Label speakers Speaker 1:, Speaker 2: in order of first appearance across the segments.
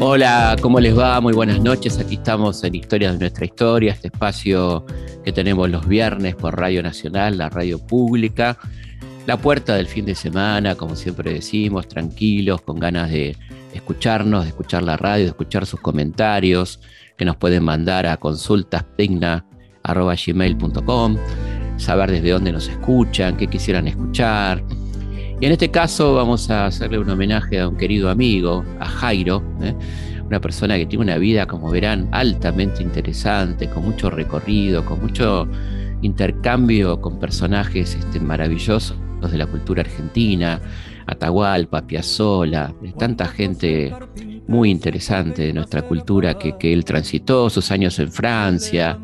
Speaker 1: Hola, ¿cómo les va? Muy buenas noches. Aquí estamos en Historias de nuestra historia, este espacio que tenemos los viernes por Radio Nacional, la radio pública. La puerta del fin de semana, como siempre decimos, tranquilos, con ganas de escucharnos, de escuchar la radio, de escuchar sus comentarios, que nos pueden mandar a consultaspigna.gmail.com, saber desde dónde nos escuchan, qué quisieran escuchar, y en este caso vamos a hacerle un homenaje a un querido amigo, a Jairo, ¿eh? una persona que tiene una vida, como verán, altamente interesante, con mucho recorrido, con mucho intercambio con personajes este, maravillosos de la cultura argentina, Atahualpa, Piazzolla, tanta gente muy interesante de nuestra cultura que, que él transitó, sus años en Francia,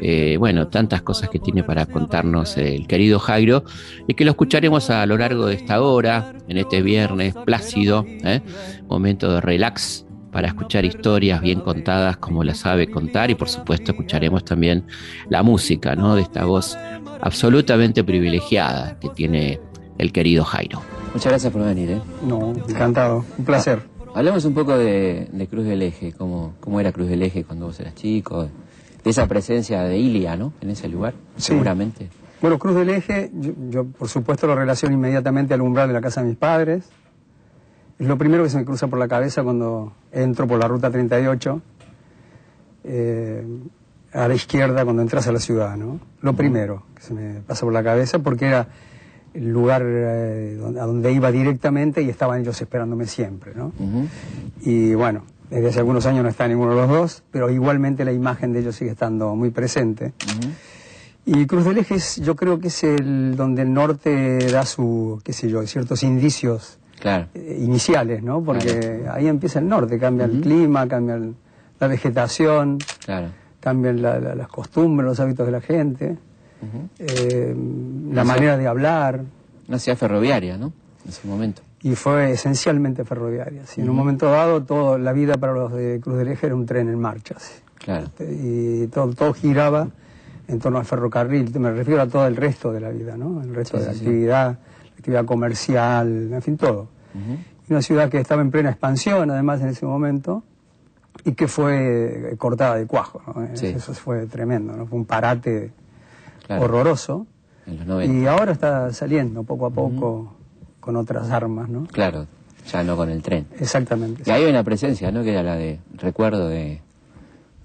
Speaker 1: eh, bueno, tantas cosas que tiene para contarnos el querido Jairo y que lo escucharemos a lo largo de esta hora, en este viernes plácido, ¿eh? momento de relax para escuchar historias bien contadas como las sabe contar y por supuesto escucharemos también la música ¿no? de esta voz absolutamente privilegiada que tiene el querido Jairo.
Speaker 2: Muchas gracias por venir. ¿eh?
Speaker 3: No, encantado, un placer.
Speaker 2: Hablemos un poco de, Cruz del Eje, cómo, cómo era Cruz del Eje cuando vos eras chico, de esa presencia de Ilia, ¿no? En ese lugar, seguramente.
Speaker 3: Bueno, Cruz del Eje, yo, por supuesto lo relaciono inmediatamente al umbral de la casa de mis padres. Es lo primero que se me cruza por la cabeza cuando entro por la ruta 38, eh, a la izquierda cuando entras a la ciudad, ¿no? Lo primero que se me pasa por la cabeza porque era el lugar eh, a donde iba directamente y estaban ellos esperándome siempre, ¿no? Y bueno, desde hace algunos años no está ninguno de los dos, pero igualmente la imagen de ellos sigue estando muy presente. Y Cruz del Eje yo creo que es el donde el norte da su, qué sé yo, ciertos indicios eh, iniciales, ¿no? Porque ahí empieza el norte, cambia el clima, cambia la vegetación, cambian las costumbres, los hábitos de la gente, eh, la manera de hablar.
Speaker 2: Una ciudad ferroviaria, ¿no? En ese momento
Speaker 3: y fue esencialmente ferroviaria. En un momento dado, toda la vida para los de Cruz del Eje era un tren en marcha.
Speaker 2: Claro.
Speaker 3: Este, y todo, todo giraba en torno al ferrocarril. Me refiero a todo el resto de la vida, ¿no? El resto de la actividad, la actividad comercial, en fin, todo. Una ciudad que estaba en plena expansión, además, en ese momento, y que fue cortada de cuajo. Eso fue tremendo, ¿no? Fue un parate horroroso. y ahora está saliendo poco a poco con otras armas, ¿no?
Speaker 2: Claro, ya no con el tren.
Speaker 3: Exactamente.
Speaker 2: Y ahí hay una presencia, ¿no? Que era la de recuerdo de,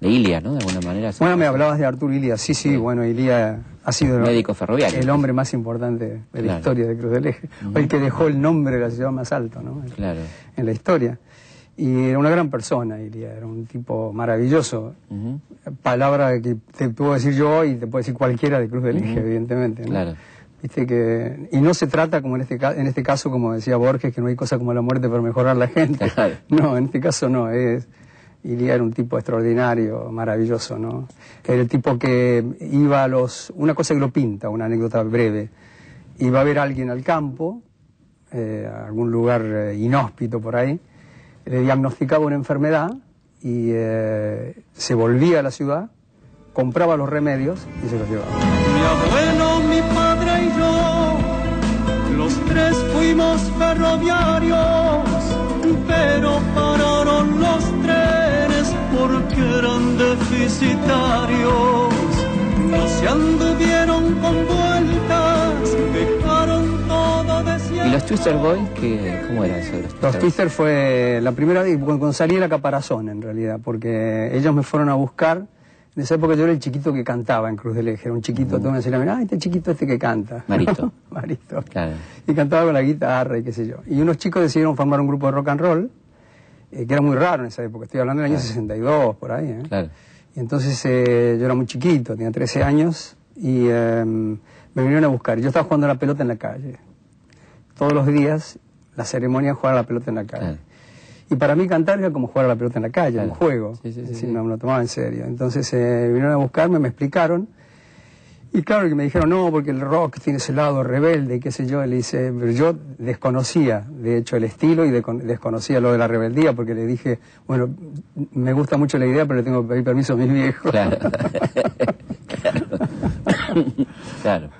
Speaker 2: de Ilia, ¿no? De alguna manera.
Speaker 3: Bueno, me hablabas de Arturo Ilia. Sí, sí, bueno, Ilia ha sido
Speaker 2: médico ferroviario.
Speaker 3: El hombre más importante de la historia de Cruz del Eje. El que dejó el nombre de la ciudad más alto, ¿no?
Speaker 2: Claro.
Speaker 3: En la historia. Y era una gran persona, Ilia, era un tipo maravilloso. Palabra que te puedo decir yo y te puedo decir cualquiera de Cruz del Eje, evidentemente.
Speaker 2: Claro.
Speaker 3: Viste que, y no se trata, como en este, en este caso, como decía Borges, que no hay cosa como la muerte para mejorar la gente. No, en este caso no. Es, Ilia era un tipo extraordinario, maravilloso, ¿no? Era el tipo que iba a los... Una cosa que lo pinta, una anécdota breve. Iba a ver a alguien al campo, eh, a algún lugar eh, inhóspito por ahí, le diagnosticaba una enfermedad y eh, se volvía a la ciudad, compraba los remedios y se los llevaba.
Speaker 4: Mi abuelo, mi padre y yo, los tres fuimos ferroviarios, pero pararon los trenes porque eran deficitarios. No se anduvieron con vueltas.
Speaker 2: ¿Y los Twister Boys? ¿Cómo era eso?
Speaker 3: Los Twister, Twister fue la primera vez cuando salí la caparazón en realidad, porque ellos me fueron a buscar en esa época yo era el chiquito que cantaba en Cruz del Eje, era un chiquito, todo me decía, ah, este chiquito este que canta.
Speaker 2: Marito.
Speaker 3: Marito. Claro. Y cantaba con la guitarra y qué sé yo. Y unos chicos decidieron formar un grupo de rock and roll, eh, que era muy raro en esa época, estoy hablando del año 62, por ahí. ¿eh?
Speaker 2: Claro.
Speaker 3: Y entonces eh, yo era muy chiquito, tenía 13 años, y em, me vinieron a buscar. Yo estaba jugando a la pelota en la calle. Todos los días la ceremonia jugar a la pelota en la calle. Y para mí cantar era como jugar a la pelota en la calle, un juego. Sí, sí, no me lo tomaba en serio. Entonces eh, vinieron a buscarme, me explicaron. Y claro que me dijeron, no, porque el rock tiene ese lado rebelde, qué sé yo. le dice, pero yo desconocía, de hecho, el estilo y desconocía lo de la rebeldía, porque le dije, bueno, me gusta mucho la idea, pero le tengo que pedir permiso a mis viejos.
Speaker 2: Claro. claro.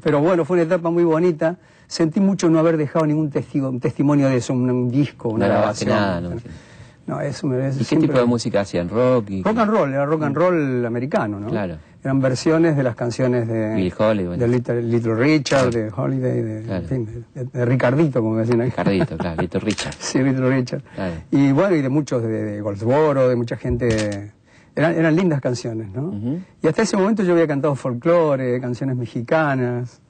Speaker 3: pero bueno, fue una etapa muy bonita. Sentí mucho no haber dejado ningún testigo, un testimonio de eso, un, un disco, una
Speaker 1: No
Speaker 3: grabación.
Speaker 1: nada, ¿no?
Speaker 3: No, eso me
Speaker 1: ¿Y qué tipo de música hacían? ¿Rock? Y...
Speaker 3: Rock and roll, era rock and roll americano, ¿no?
Speaker 1: Claro.
Speaker 3: Eran versiones de las canciones de,
Speaker 1: Bill Holiday.
Speaker 3: de Little, Little Richard, de Holiday, de,
Speaker 1: Claro.
Speaker 3: en fin, de, de Ricardito, como decían ahí.
Speaker 1: Cardito, claro, Little Richard.
Speaker 3: Sí, Little Richard.
Speaker 1: Claro.
Speaker 3: Y bueno, y de muchos, de, de Goldsboro, de mucha gente. Eran, eran lindas canciones, ¿no? Y hasta ese momento yo había cantado folclore, canciones mexicanas.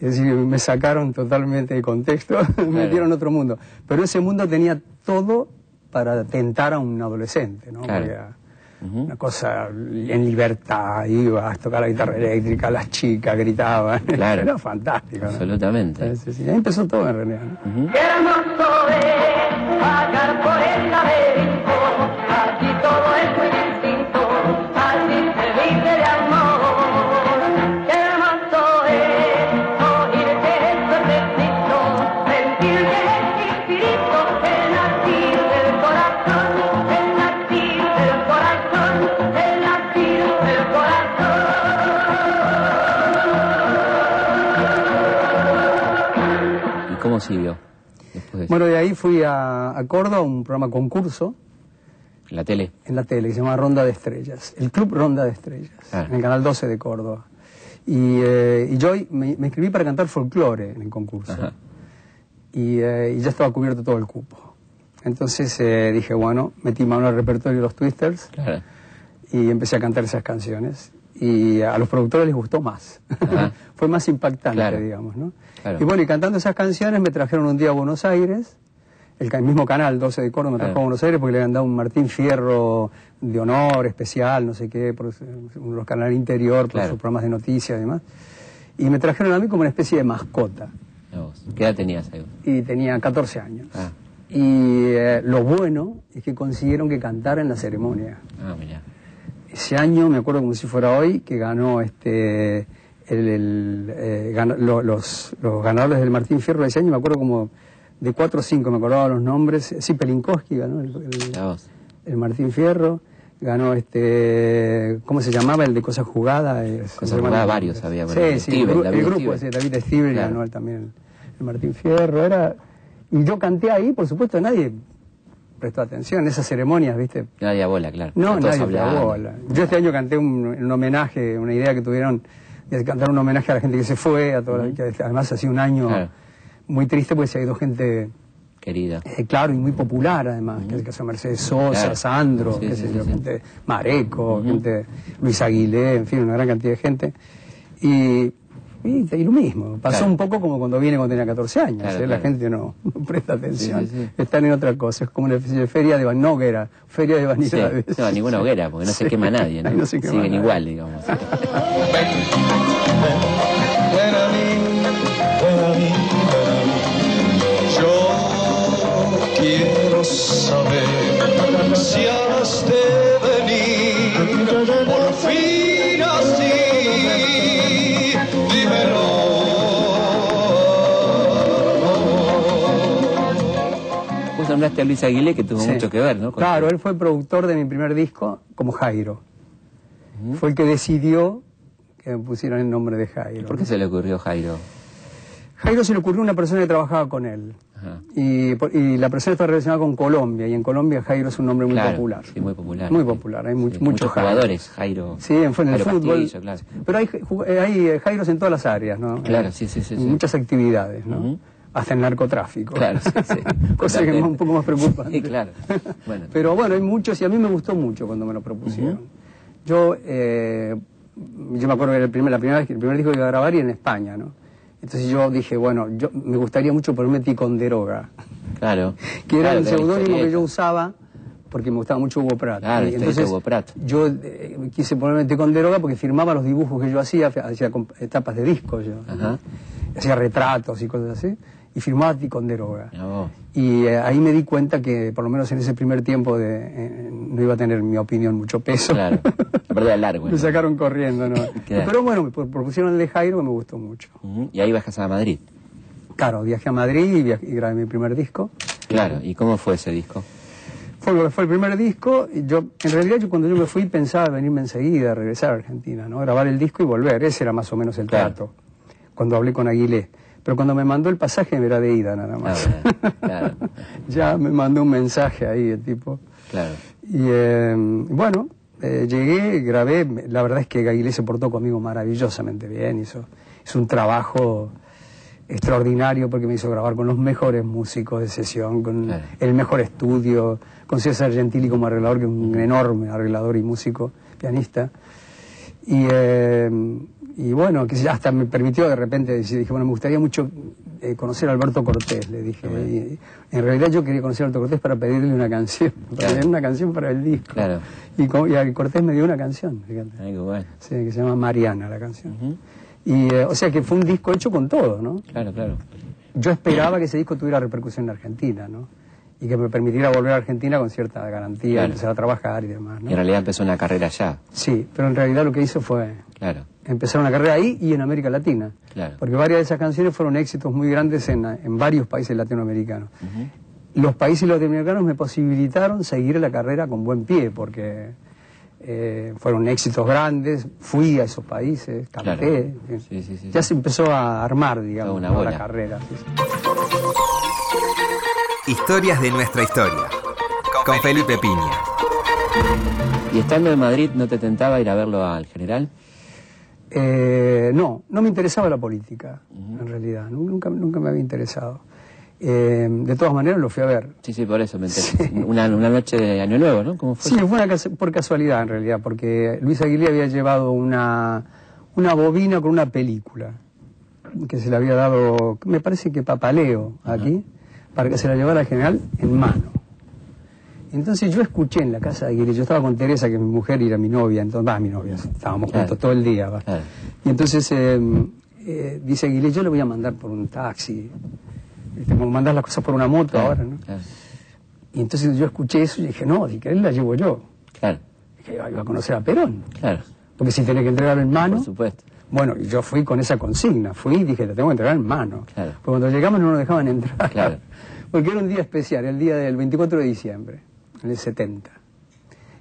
Speaker 3: Es decir, me sacaron totalmente de contexto, me dieron otro mundo. Pero ese mundo tenía todo para tentar a un adolescente, ¿no?
Speaker 1: Claro.
Speaker 3: Porque. Una cosa en libertad, ibas a tocar la guitarra eléctrica, las chicas gritaban.
Speaker 1: Claro.
Speaker 3: Era fantástico. ¿no?
Speaker 1: Absolutamente.
Speaker 3: Sí, sí, sí. Ahí empezó todo en realidad. ¿no?
Speaker 1: Ujú.
Speaker 5: Qué
Speaker 1: Después?
Speaker 3: Bueno, de ahí fui a, a Córdoba, a un programa concurso
Speaker 1: ¿En la tele?
Speaker 3: en la tele que se llama Ronda de Estrellas, el Club Ronda de Estrellas,
Speaker 1: Ah.
Speaker 3: en el Canal 12 de Córdoba. Y, eh, y yo me, me inscribí para cantar folclore en el concurso.
Speaker 1: Ajá.
Speaker 3: Y, eh, y ya estaba cubierto todo el cupo. Entonces eh, dije, bueno, metí mano al repertorio de los Twisters
Speaker 1: Claro.
Speaker 3: y empecé a cantar esas canciones. Y a los productores les gustó más. Fue más impactante,
Speaker 1: Claro.
Speaker 3: digamos, ¿no?
Speaker 1: Claro.
Speaker 3: Y bueno, y cantando esas canciones me trajeron un día a Buenos Aires. El, mismo canal, 12 de Córdoba, me trajo
Speaker 1: Claro.
Speaker 3: a Buenos Aires porque le habían dado un Martín Fierro de honor especial, no sé qué, por uno de los canales interior, por sus programas de noticias y demás. Y me trajeron a mí como una especie de mascota.
Speaker 1: ¿Qué edad tenías ahí?
Speaker 3: Y tenía 14 años.
Speaker 1: Ah.
Speaker 3: Y eh, lo bueno es que consiguieron que cantara en la ceremonia.
Speaker 1: Ah, mirá.
Speaker 3: Ese año, me acuerdo como si fuera hoy, que ganó este el, el, eh, ganó- lo- los, los ganadores del Martín Fierro de ese año, me acuerdo como de cuatro o cinco, me acordaba los nombres. Sí, Pelinkowski ganó el, Martín Fierro, ganó este, ¿cómo se llamaba? El de Cosas Jugadas. eh,
Speaker 1: Cosas Jugadas, varios había, bueno,
Speaker 3: Sí, sí, el,
Speaker 1: Steven, David
Speaker 3: grupo ese, David
Speaker 1: Claro.
Speaker 3: ganó él también el, el Martín Fierro. Era, y yo canté ahí, por supuesto, nadie prestó atención en esas ceremonias, ¿viste?
Speaker 1: Nadie a bola, claro.
Speaker 3: No, nadie bola. Yo este año canté un, un homenaje, una idea que tuvieron de cantar un homenaje a la gente que se fue, a toda la- que además ha sido un año
Speaker 1: Claro.
Speaker 3: muy triste porque se ha ido gente,
Speaker 1: Querida.
Speaker 3: eh, claro, y muy popular además, que es el caso de Mercedes Sosa,
Speaker 1: Claro.
Speaker 3: Sandro,
Speaker 1: Sí,
Speaker 3: qué
Speaker 1: sí,
Speaker 3: sé
Speaker 1: sí,
Speaker 3: yo, gente, Mareco, gente, Luis Aguilé, en fin, una gran cantidad de gente. Y, y, y lo mismo, pasó
Speaker 1: Claro.
Speaker 3: un poco como cuando viene cuando tenía 14 años,
Speaker 1: Claro,
Speaker 3: ¿eh? la
Speaker 1: claro.
Speaker 3: gente no, no presta atención,
Speaker 1: Sí, sí, sí.
Speaker 3: están en otra cosa, es como una especie de feria de van- no hoguera, feria de
Speaker 1: Sí.
Speaker 3: vanidades.
Speaker 1: No, ninguna hoguera, porque no se quema nadie, ¿no?
Speaker 3: No se quema
Speaker 1: Siguen
Speaker 3: nadie.
Speaker 1: igual, digamos.
Speaker 6: Quiero saber si has de venir por fin
Speaker 1: nombraste a Luis Aguilé, que tuvo
Speaker 3: Sí.
Speaker 1: mucho que ver, ¿no? Con-
Speaker 3: Claro, él fue el productor de mi primer disco como Jairo. Fue el que decidió que me pusieran el nombre de Jairo.
Speaker 1: ¿Por qué se le ocurrió Jairo?
Speaker 3: Jairo se le ocurrió a una persona que trabajaba con él.
Speaker 1: Ajá.
Speaker 3: Y, la persona está relacionada con Colombia, y en Colombia Jairo es un nombre muy
Speaker 1: Claro,
Speaker 3: popular.
Speaker 1: Sí, muy popular.
Speaker 3: Muy popular, hay
Speaker 1: Sí, muchos
Speaker 3: Jairos.
Speaker 1: jugadores, Jairo.
Speaker 3: Sí, en, el
Speaker 1: Jairo
Speaker 3: fútbol.
Speaker 1: Castillo, claro.
Speaker 3: Pero hay, eh, hay eh, Jairos en todas las áreas, ¿no?
Speaker 1: Claro, sí, sí, sí,
Speaker 3: en
Speaker 1: sí.
Speaker 3: Muchas actividades, ¿no? El narcotráfico.
Speaker 1: Claro, sí, sí.
Speaker 3: Cosa que es un poco más preocupante.
Speaker 1: Sí, claro. Bueno.
Speaker 3: Pero bueno, hay muchos y a mí me gustó mucho cuando me lo propusieron. Yo, eh, yo me acuerdo que era el primer, la primera vez que el primer disco que iba a grabar y en España, ¿no? Entonces yo dije, bueno, yo me gustaría mucho ponerme Ticonderoga,
Speaker 1: Claro.
Speaker 3: que era
Speaker 1: Claro,
Speaker 3: el seudónimo que yo usaba porque me gustaba mucho Hugo Pratt.
Speaker 1: Claro,
Speaker 3: Y
Speaker 1: de Hugo Pratt.
Speaker 3: yo eh, quise ponerme Ticonderoga porque firmaba los dibujos que yo hacía, hacía etapas de discos yo.
Speaker 1: Ajá.
Speaker 3: Hacía retratos y cosas así, y firmaba Ticonderoga.
Speaker 1: Vos.
Speaker 3: Y eh, ahí me di cuenta que, por lo menos en ese primer tiempo, de, eh, no iba a tener mi opinión mucho peso.
Speaker 1: Claro. La verdad largo.
Speaker 3: me
Speaker 1: ¿no?
Speaker 3: sacaron corriendo, ¿no?
Speaker 1: Claro.
Speaker 3: Pero bueno, me pro- propusieron el de Jairo me gustó mucho.
Speaker 1: Y ahí bajas a Madrid.
Speaker 3: Claro, viajé a Madrid y, viaj- y grabé mi primer disco.
Speaker 1: Claro. ¿Y cómo fue ese disco?
Speaker 3: Fue, fue el primer disco. Y yo, en realidad, yo cuando yo me fui pensaba venirme enseguida, regresar a Argentina, ¿no? Grabar el disco y volver. Ese era más o menos el
Speaker 1: Claro.
Speaker 3: trato. cuando hablé con Aguilé. Pero cuando me mandó el pasaje era de ida nada más.
Speaker 1: Ah, claro.
Speaker 3: ya me mandó un mensaje ahí el tipo.
Speaker 1: Claro.
Speaker 3: Y eh, bueno, eh, llegué, grabé, la verdad es que Aguilé se portó conmigo maravillosamente bien, hizo, hizo un trabajo extraordinario porque me hizo grabar con los mejores músicos de sesión, con
Speaker 1: Claro.
Speaker 3: el mejor estudio, con César Gentili como arreglador, que es un enorme arreglador y músico, pianista. Y, eh, y bueno, que hasta me permitió de repente decir, dije, bueno, me gustaría mucho eh, conocer a Alberto Cortés, le dije. Y, en realidad yo quería conocer a Alberto Cortés para pedirle una canción, para
Speaker 1: Claro.
Speaker 3: pedirle una canción para el disco.
Speaker 1: Claro.
Speaker 3: Y, y a Cortés me dio una canción, fíjate.
Speaker 1: Ay, qué bueno.
Speaker 3: Sí, que se llama Mariana la canción. Y, eh, o sea que fue un disco hecho con todo, ¿no?
Speaker 1: Claro, claro.
Speaker 3: Yo esperaba que ese disco tuviera repercusión en Argentina, ¿no? Y que me permitiera volver a Argentina con cierta garantía,
Speaker 1: Claro.
Speaker 3: empezar a trabajar y demás,
Speaker 1: Y
Speaker 3: ¿no?
Speaker 1: en realidad empezó una carrera allá.
Speaker 3: Sí, pero en realidad lo que hizo fue
Speaker 1: Claro,
Speaker 3: empezar una carrera ahí y en América Latina.
Speaker 1: Claro.
Speaker 3: Porque varias de esas canciones fueron éxitos muy grandes en, en varios países latinoamericanos. Los países latinoamericanos me posibilitaron seguir la carrera con buen pie, porque eh, fueron éxitos grandes, fui a esos países, canté.
Speaker 1: Claro. Sí, sí, sí,
Speaker 3: ya se empezó a armar, digamos,
Speaker 1: Toda una
Speaker 3: la carrera. sí, sí.
Speaker 7: Historias de nuestra historia. Con Felipe Piña.
Speaker 1: ¿Y estando en Madrid no te tentaba ir a verlo al general?
Speaker 3: Eh, no, no me interesaba la política, en realidad, nu- nunca, nunca me había interesado. Eh, de todas maneras lo fui a ver.
Speaker 1: Sí, sí, por eso me enteré. Una, una noche de Año Nuevo, ¿no? ¿Cómo fue?
Speaker 3: Sí, fue una cas- por casualidad en realidad, porque Luis Aguilé había llevado una, una bobina con una película que se le había dado, me parece que papaleo aquí, para que se la llevara al general en mano. Entonces yo escuché en la casa de Aguilé, yo estaba con Teresa, que es mi mujer y era mi novia, entonces, va, mi novia, estábamos
Speaker 1: Claro.
Speaker 3: juntos todo el día. va.
Speaker 1: Claro.
Speaker 3: Y entonces eh, eh, dice Aguilé, yo le voy a mandar por un taxi, como mandar las cosas por una moto
Speaker 1: Claro,
Speaker 3: ahora, ¿no? Y entonces yo escuché eso y dije, no, si querés la llevo yo.
Speaker 1: claro,
Speaker 3: Dije, iba a conocer a Perón.
Speaker 1: claro,
Speaker 3: Porque si tenés que entregarlo en mano.
Speaker 1: por supuesto.
Speaker 3: Bueno, y yo fui con esa consigna. Fui y dije, la tengo que entregar en mano.
Speaker 1: Claro.
Speaker 3: Porque cuando llegamos no nos dejaban entrar.
Speaker 1: Claro.
Speaker 3: Porque era un día especial, el día del 24 de diciembre, en el 70.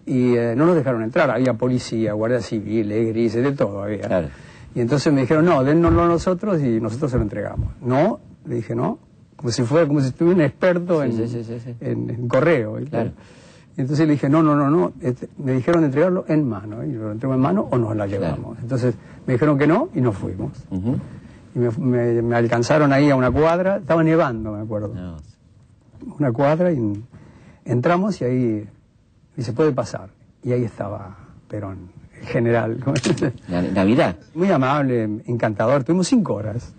Speaker 3: Y eh, no nos dejaron entrar. Había policía, guardia civil, eh, grises, de todo había.
Speaker 1: Claro.
Speaker 3: Y entonces me dijeron, no, dennoslo a nosotros y nosotros se lo entregamos. No, le dije, no. Como si fuera, como si estuviera un experto
Speaker 1: Sí,
Speaker 3: en,
Speaker 1: sí, sí,
Speaker 3: en- en correo. ¿viste?
Speaker 1: Claro.
Speaker 3: Y entonces le dije, no, no, no, no. Este, me dijeron de entregarlo en mano. Y lo entrego en mano o nos la llevamos. Entonces me dijeron que no y nos fuimos.
Speaker 1: Ujú.
Speaker 3: Y me, me- me alcanzaron ahí a una cuadra. Estaba nevando, me acuerdo.
Speaker 1: No,
Speaker 3: Una cuadra y entramos y ahí dice, puede pasar. Y ahí estaba Perón, el general.
Speaker 1: Na- Navidad.
Speaker 3: Muy amable, encantador. Tuvimos cinco horas.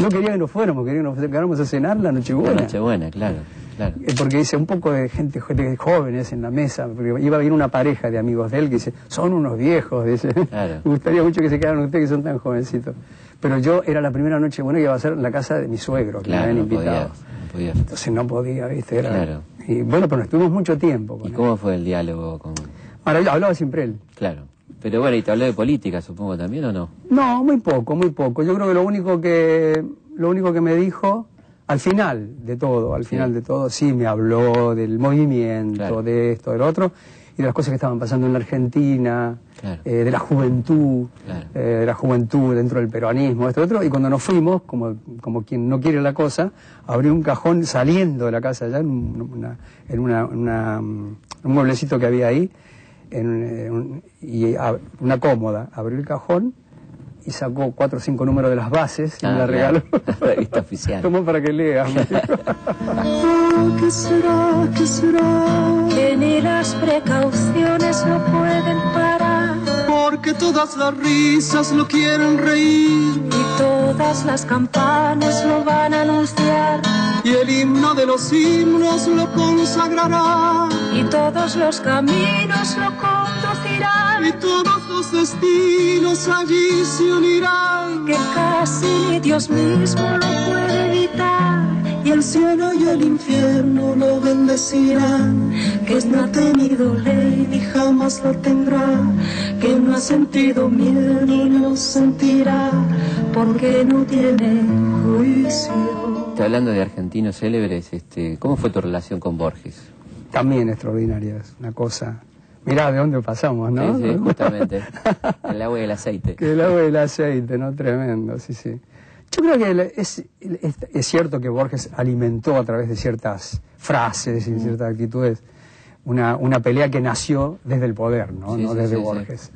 Speaker 3: No quería que nos fuéramos, quería que nos quedáramos a cenar la Nochebuena.
Speaker 1: Nochebuena, claro, claro.
Speaker 3: Eh, Porque dice un poco de gente de jóvenes en la mesa, porque iba a venir una pareja de amigos de él que dice, son unos viejos, dice.
Speaker 1: Claro.
Speaker 3: Me gustaría mucho que se quedaran ustedes que son tan jovencitos. Pero yo era la primera noche buena que iba a ser en la casa de mi suegro, que me habían invitado.
Speaker 1: no
Speaker 3: Entonces no podía, ¿viste? Era-
Speaker 1: Claro.
Speaker 3: Y bueno, pero estuvimos mucho tiempo con
Speaker 1: ¿Y
Speaker 3: él.
Speaker 1: cómo fue el diálogo con...?
Speaker 3: Ahora, hablaba siempre él.
Speaker 1: Claro. Pero bueno, ¿y te habló de política, supongo, también o no?
Speaker 3: No, muy poco, muy poco. Yo creo que lo único que lo único que me dijo al final de todo, al final de todo, sí me habló del movimiento,
Speaker 1: Claro.
Speaker 3: de esto, del otro, y de las cosas que estaban pasando en la Argentina,
Speaker 1: Claro.
Speaker 3: eh, de la juventud,
Speaker 1: Claro.
Speaker 3: eh, de la juventud dentro del peronismo, esto, otro, y cuando nos fuimos, como, como quien no quiere la cosa, abrió un cajón saliendo de la casa allá, en, un- una, en una, una, mm, un mueblecito que había ahí, en, eh, y a- una cómoda, abrió el cajón y sacó cuatro o cinco números de las bases y me
Speaker 1: Ah,
Speaker 3: la regaló.
Speaker 1: claro. La revista oficial.
Speaker 3: Tomó para que lea. me dijo.
Speaker 8: ¿Qué será? ¿Qué será? Que ni las precauciones lo pueden parar
Speaker 6: Porque todas las risas lo quieren reír
Speaker 8: y todas las campanas lo van a anunciar
Speaker 6: y el himno de los himnos lo consagrará
Speaker 8: y todos los caminos lo conducirán.
Speaker 6: y todos los destinos allí se unirán.
Speaker 8: Que casi ni Dios mismo lo puede evitar
Speaker 6: Y el cielo y el infierno lo bendecirán.
Speaker 8: que no ha tenido ley
Speaker 6: ni jamás lo tendrá.
Speaker 8: que no ha sentido miedo ni lo sentirá porque no tiene juicio.
Speaker 1: Está hablando de argentinos célebres, este, ¿cómo fue tu relación con Borges?
Speaker 3: También extraordinaria, es una cosa. Mirá de dónde pasamos, ¿no?
Speaker 1: Sí, sí, justamente. El agua y el aceite.
Speaker 3: Que el agua y el aceite, ¿no? Tremendo, sí, sí. Yo creo que es, es, es cierto que Borges alimentó a través de ciertas frases
Speaker 1: Mm.
Speaker 3: y ciertas actitudes una, una pelea que nació desde el poder, no,
Speaker 1: Sí,
Speaker 3: no
Speaker 1: sí,
Speaker 3: desde. Borges.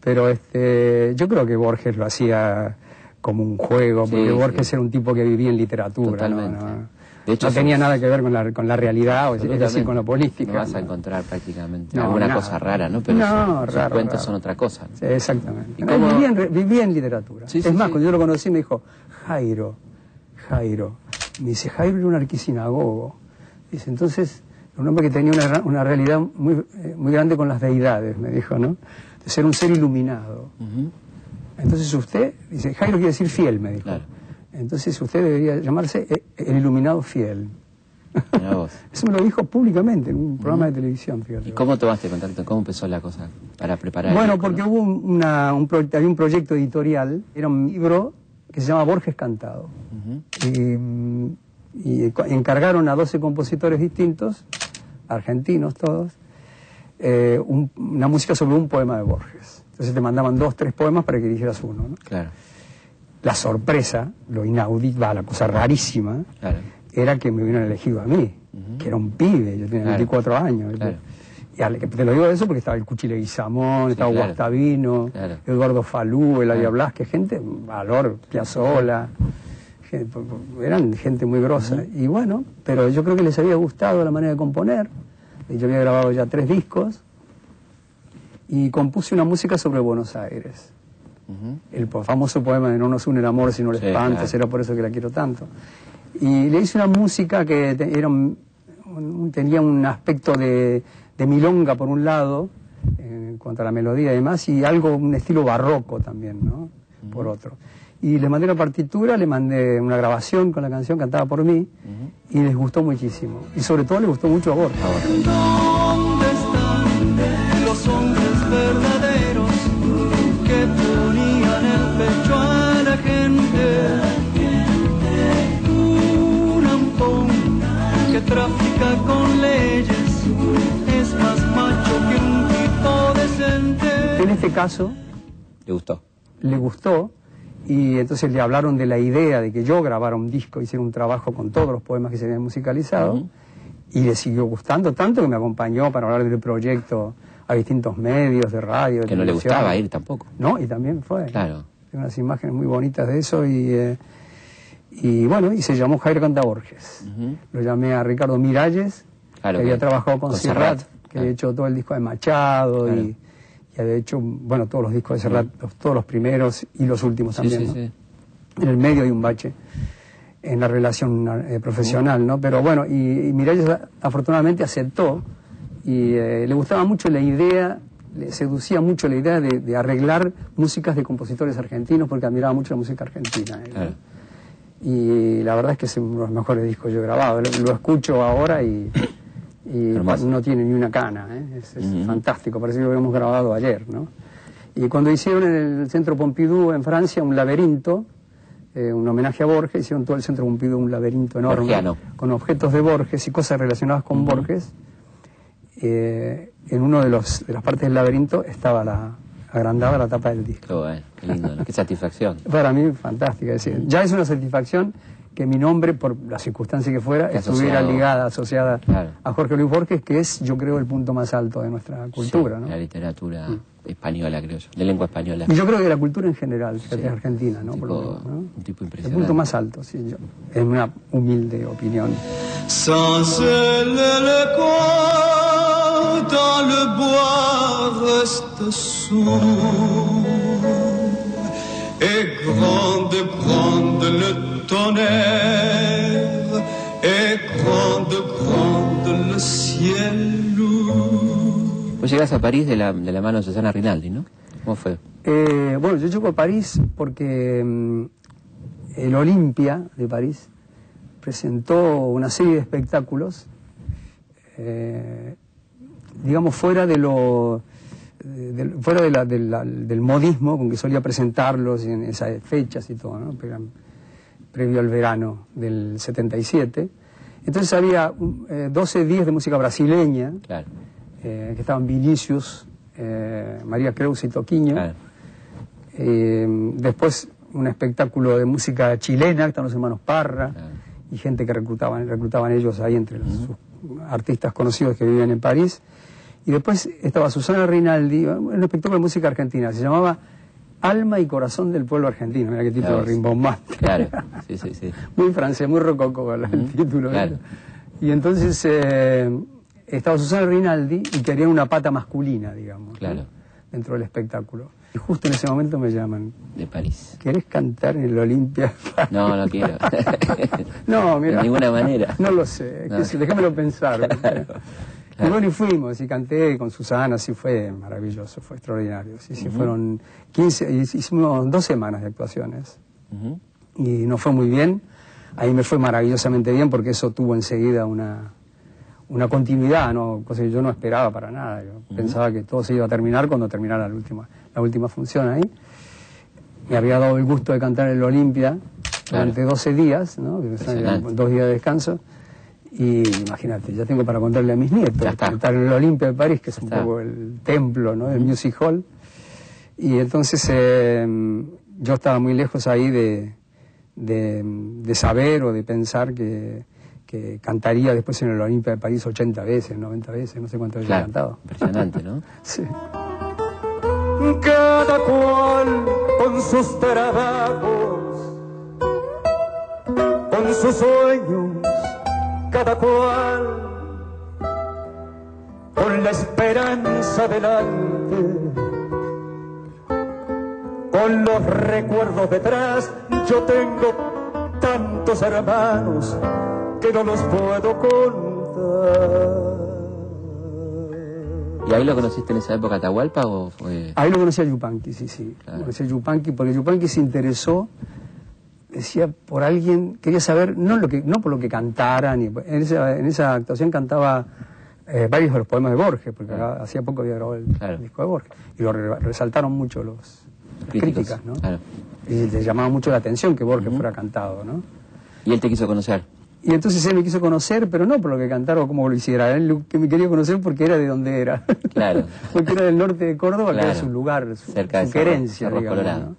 Speaker 3: Pero este, yo creo que Borges lo hacía como un juego, porque Borges era un tipo que vivía en literatura. No,
Speaker 1: De hecho,
Speaker 3: no tenía nada que ver con la, con la realidad, o es decir, con la política.
Speaker 1: No vas a encontrar prácticamente
Speaker 3: No,
Speaker 1: alguna
Speaker 3: nada.
Speaker 1: cosa rara, ¿no? Pero
Speaker 3: No,
Speaker 1: sus, sus
Speaker 3: raro,
Speaker 1: cuentos
Speaker 3: raro.
Speaker 1: son otra cosa.
Speaker 3: exactamente.
Speaker 1: ¿Y
Speaker 3: No,
Speaker 1: cómo-
Speaker 3: vivía, en, re- vivía en literatura.
Speaker 1: Sí,
Speaker 3: es más, cuando yo lo conocí me dijo, Jairo, Jairo. Me dice, Jairo era un arquisinagogo. Dice, entonces, un hombre que tenía una, una realidad muy, eh, muy grande con las deidades, me dijo, ¿no? De ser un ser iluminado. Entonces usted, dice, Jairo quiere decir fiel, me dijo.
Speaker 1: Claro.
Speaker 3: Entonces usted debería llamarse eh, el iluminado fiel. Eso me lo dijo públicamente en un programa de televisión, fíjate.
Speaker 1: ¿Y cómo tomaste contacto? ¿Cómo empezó la cosa para preparar?
Speaker 3: Bueno, porque
Speaker 1: no?
Speaker 3: hubo un, una- un pro- había un proyecto editorial, era un libro que se llama Borges Cantado. Y, encargaron a 12 compositores distintos, argentinos todos, eh, un- una música sobre un poema de Borges. Entonces te mandaban dos, tres poemas para que eligieras uno. ¿no?
Speaker 1: Claro,
Speaker 3: La sorpresa, lo inaudito, va, la cosa rarísima,
Speaker 1: claro.
Speaker 3: era que me hubieran elegido a mí, que era un pibe, yo tenía
Speaker 1: Claro.
Speaker 3: 24 años.
Speaker 1: Claro.
Speaker 3: Y al- te lo digo eso porque estaba el Cuchile Guizamón,
Speaker 1: Sí,
Speaker 3: estaba. Guastavino. Eduardo Falú, Eladia. Blasque, gente, valor, Piazzola, eran gente muy grosa. Y bueno, pero yo creo que les había gustado la manera de componer. Yo había grabado ya tres discos y compuse una música sobre Buenos Aires El famoso poema de No nos une el amor sino el
Speaker 1: Sí,
Speaker 3: espanto,
Speaker 1: claro.
Speaker 3: será por eso que la quiero tanto. Y le hice una música que te- era un- un- tenía un aspecto de, de milonga por un lado, en cuanto a la melodía y demás, y algo, un estilo barroco también, ¿no? Por otro. Y le mandé la partitura, le mandé una grabación con la canción cantada por mí, y les gustó muchísimo. Y sobre todo le gustó mucho a Borges.
Speaker 6: Trafica con leyes es más macho que un tipo decente.
Speaker 3: En este caso,
Speaker 1: ¿Le gustó?
Speaker 3: le gustó y entonces le hablaron de la idea de que yo grabara un disco, hiciera un trabajo con todos los poemas que se habían musicalizado
Speaker 1: Ujú.
Speaker 3: y le siguió gustando tanto que me acompañó para hablar del proyecto a distintos medios de radio. de
Speaker 1: Que no le gustaba ir tampoco.
Speaker 3: No, y también fue.
Speaker 1: Claro.
Speaker 3: Tengo unas imágenes muy bonitas de eso y, eh, y bueno, y se llamó Jairo Canta Borges.
Speaker 1: Ujú.
Speaker 3: Lo llamé a Ricardo Miralles,
Speaker 1: Claro,
Speaker 3: que había trabajado con,
Speaker 1: con
Speaker 3: Serrat,
Speaker 1: Serrat,
Speaker 3: que
Speaker 1: claro.
Speaker 3: había hecho todo el disco de Machado
Speaker 1: Claro.
Speaker 3: y, y había hecho, bueno, todos los discos de Serrat, los- todos los primeros y los últimos
Speaker 1: Sí,
Speaker 3: también.
Speaker 1: sí,
Speaker 3: ¿no?
Speaker 1: sí.
Speaker 3: En el medio hay un bache en la relación eh, profesional, ¿no? Pero bueno, y, y Miralles afortunadamente aceptó y eh, le gustaba mucho la idea, le seducía mucho la idea de, de arreglar músicas de compositores argentinos porque admiraba mucho la música argentina. ¿eh?
Speaker 1: Claro.
Speaker 3: Y la verdad es que es uno de los mejores discos que yo he grabado. Lo, lo escucho ahora y, no tiene ni una cana. ¿eh? Es, es fantástico, parece que lo habíamos grabado ayer. ¿no? Y cuando hicieron en el Centro Pompidou en Francia un laberinto, eh, un homenaje a Borges, hicieron todo el Centro Pompidou un laberinto enorme
Speaker 1: Borgiano.
Speaker 3: con objetos de Borges y cosas relacionadas con Borges. Eh, en uno de, los, de las partes del laberinto estaba la agrandada la tapa del disco.
Speaker 1: Qué bueno, qué lindo, ¿no? qué satisfacción.
Speaker 3: Para mí, fantástica. Es decir, ya es una satisfacción que mi nombre, por la circunstancia que fuera, estuviera
Speaker 1: asociado.
Speaker 3: ligada, asociada
Speaker 1: Claro.
Speaker 3: a Jorge Luis Borges, que es, yo creo, el punto más alto de nuestra cultura.
Speaker 1: Sí,
Speaker 3: ¿no?
Speaker 1: La literatura española, creo yo. De lengua española.
Speaker 3: Y yo creo que la cultura en general,
Speaker 1: Sí.
Speaker 3: argentina, ¿no?
Speaker 1: Un
Speaker 3: Por lo
Speaker 1: tipo-
Speaker 3: menos, ¿no?
Speaker 1: un tipo
Speaker 3: El
Speaker 1: impresionante.
Speaker 3: punto más alto, sí, yo, en una humilde opinión.
Speaker 6: Dans le bois reste sourd. Et grande, grande le tonnerre, et grande, grande le ciel lourd.
Speaker 1: Vos llegás a París de la, de la mano de Susana Rinaldi, ¿no? ¿Cómo fue?
Speaker 3: Eh, bueno, yo llego a París porque mm, el Olimpia de París presentó una serie de espectáculos, eh, digamos, fuera de lo de- fuera de la- de la- del modismo con que solía presentarlos en esas fechas y todo, ¿no? Pero previo al verano del 77. Entonces había eh, 12 días de música brasileña,
Speaker 1: Claro.
Speaker 3: eh, que estaban Vinicius, eh, María Creus y Toquiño.
Speaker 1: claro.
Speaker 3: Eh, después un espectáculo de música chilena, que están los hermanos Parra,
Speaker 1: Claro.
Speaker 3: y gente que reclutaban, reclutaban ellos ahí entre los sus artistas conocidos que vivían en París. Y después estaba Susana Rinaldi, un espectáculo de música argentina, se llamaba Alma y Corazón del Pueblo Argentino, mira qué título
Speaker 1: Claro.
Speaker 3: rimbombante.
Speaker 1: Claro, sí, sí, sí.
Speaker 3: muy francés, muy rococó el título.
Speaker 1: claro.
Speaker 3: Y entonces eh, estaba Susana Rinaldi y querían una pata masculina, digamos, ¿no?
Speaker 1: Claro.
Speaker 3: dentro del espectáculo. Y justo en ese momento me llaman,
Speaker 1: De París.
Speaker 3: ¿querés cantar en el Olimpia?
Speaker 1: No, no quiero.
Speaker 3: no, mira.
Speaker 1: De ninguna manera.
Speaker 3: No lo sé,
Speaker 1: No.
Speaker 3: déjamelo pensar. ¿viste?
Speaker 1: Claro,
Speaker 3: Y bueno, y fuimos, y canté con Susana, sí fue maravilloso, fue extraordinario. Sí, sí, fueron 15, hicimos dos semanas de actuaciones. Y no fue muy bien. Ahí me fue maravillosamente bien porque eso tuvo enseguida una, una continuidad, ¿no? cosa que yo no esperaba para nada. Yo pensaba que todo se iba a terminar cuando terminara la última, la última función ahí. Me había dado el gusto de cantar en el Olimpia durante 12 días, ¿no? Dos días de descanso. Y imagínate, ya tengo para contarle a mis nietos,
Speaker 1: Ya está.
Speaker 3: cantar en el Olimpia de París, que es un
Speaker 1: está.
Speaker 3: poco el templo ¿no? del Music Hall. Y entonces eh, yo estaba muy lejos ahí de, de, de saber o de pensar que, que cantaría después en el Olimpia de París 80 veces, 90 veces, no sé cuántas veces he cantado.
Speaker 1: impresionante, ¿no?
Speaker 3: Sí.
Speaker 6: cada cual con sus trabajos, con sus sueños, cada cual con la esperanza delante, con los recuerdos detrás. Yo tengo tantos hermanos que no los puedo contar.
Speaker 1: ¿Y ahí lo conociste en esa época Atahualpa o fue...?
Speaker 3: Ahí lo conocí a Yupanqui, sí, sí.
Speaker 1: Claro.
Speaker 3: Conocí a Yupanqui porque Yupanqui se interesó, decía, por alguien, quería saber, no, lo que, no por lo que cantara, ni, en, esa, en esa actuación cantaba eh, varios de los poemas de Borges, porque
Speaker 1: Claro.
Speaker 3: hacía poco había grabado el,
Speaker 1: Claro.
Speaker 3: disco de Borges, y lo re- resaltaron mucho los, las
Speaker 1: Críticos,
Speaker 3: críticas, ¿no?
Speaker 1: claro.
Speaker 3: Y le llamaba mucho la atención que Borges fuera cantado, ¿no?
Speaker 1: Y él te quiso conocer.
Speaker 3: Y entonces él me quiso conocer, pero no por lo que cantara o cómo lo hiciera. Él lo que me quería conocer porque era de donde era.
Speaker 1: Claro.
Speaker 3: porque era del norte de Córdoba, que era su lugar, su,
Speaker 1: Cerca
Speaker 3: su querencia,
Speaker 1: Cerro
Speaker 3: digamos.
Speaker 1: Colorado.
Speaker 3: ¿no?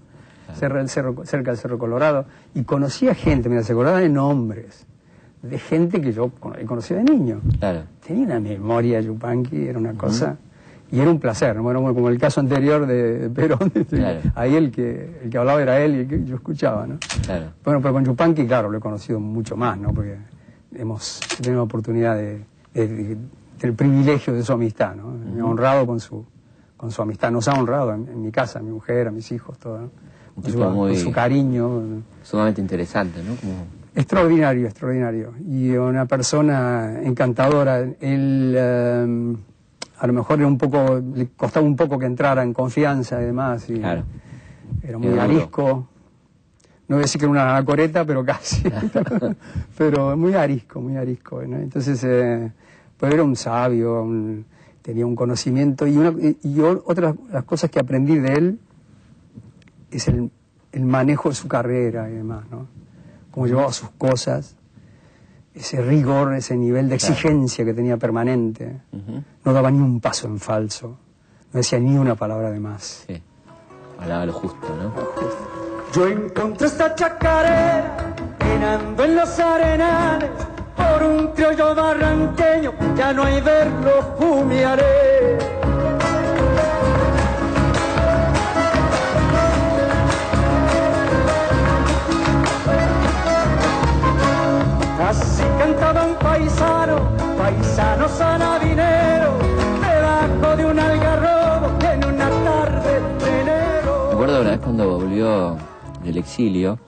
Speaker 3: Cerca, del cerro, cerca del Cerro Colorado. Y conocía gente, mira, se acordaba de nombres, de gente que yo cono- conocía de niño.
Speaker 1: Claro.
Speaker 3: Tenía una memoria Yupanqui, era una cosa. Y era un placer, ¿no? bueno, como el caso anterior de Perón,
Speaker 1: Claro.
Speaker 3: ahí el que, el que hablaba era él y el que yo escuchaba, ¿no?
Speaker 1: Claro.
Speaker 3: Bueno, pero con Yupanqui, claro, lo he conocido mucho más, ¿no? Porque hemos tenido la oportunidad de, de- de- del privilegio de su amistad, ¿no? Me ha honrado con su, con su amistad, nos ha honrado en, en mi casa, a mi mujer, a mis hijos, todo, ¿no?
Speaker 1: Un
Speaker 3: Con
Speaker 1: tipo
Speaker 3: su,
Speaker 1: muy-
Speaker 3: con su cariño,
Speaker 1: Sumamente interesante, ¿no? Como...
Speaker 3: extraordinario, extraordinario. Y una persona encantadora. Él, eh, a lo mejor era un poco, le costaba un poco que entrara en confianza y demás. Y
Speaker 1: Claro.
Speaker 3: Era muy arisco. No voy a decir que era una anacoreta, pero casi. pero muy arisco, muy arisco. ¿no? Entonces, eh, pero era un sabio, un- tenía un conocimiento. Y, una, y, otra de las cosas que aprendí de él es el, el manejo de su carrera y demás, ¿no? Cómo llevaba sus cosas, ese rigor, ese nivel de
Speaker 1: Claro.
Speaker 3: exigencia que tenía permanente.
Speaker 1: Ujú.
Speaker 3: No daba ni un paso en falso, no decía ni una palabra de más.
Speaker 1: Sí. Hablaba lo justo, ¿no?
Speaker 6: Yo encontré esta chacarera penando en los arenales por un criollo barranqueño, ya no hay verlo fumiaré. Cantaba un paisano, paisano sanabinero, debajo de un algarrobo en una tarde de enero.
Speaker 1: Me acuerdo una vez cuando volvió del exilio,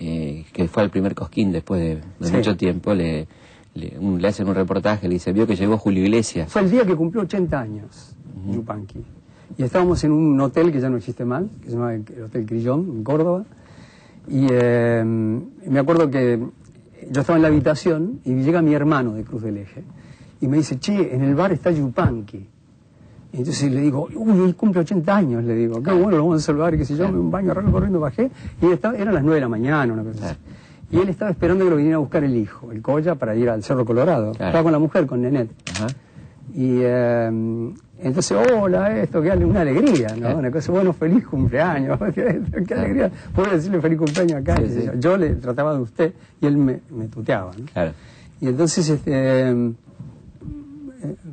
Speaker 1: eh, que fue el primer cosquín después de, de
Speaker 3: Sí.
Speaker 1: mucho tiempo, le, le, un- le hacen un reportaje, le dice, vio que llegó Julio Iglesias.
Speaker 3: Fue el día que cumplió 80 años, Yupanqui. Y estábamos en un hotel que ya no existe mal, que se llama el el Hotel Crillón, en Córdoba. Y eh, me acuerdo que yo estaba en la habitación y llega mi hermano de Cruz del Eje y me dice, che, en el bar está Yupanqui. Y entonces le digo, uy, hoy cumple 80 años, le digo, qué bueno, lo vamos a saludar, que si yo, me un baño arranco corriendo, bajé, y él estaba, eran las 9 de la mañana, una cosa así. Y él estaba esperando que lo viniera a buscar el hijo, el Colla, para ir al Cerro Colorado.
Speaker 1: Claro.
Speaker 3: Estaba con la mujer, con Nenet.
Speaker 1: Ajá.
Speaker 3: Y eh, entonces, hola, esto, que una alegría, ¿no? Una cosa, bueno, feliz cumpleaños, qué, alegría. Puedo decirle feliz cumpleaños acá.
Speaker 1: Sí, sí.
Speaker 3: Yo. Le trataba de usted y él me, me tuteaba, ¿no?
Speaker 1: Claro.
Speaker 3: Y entonces, este, eh,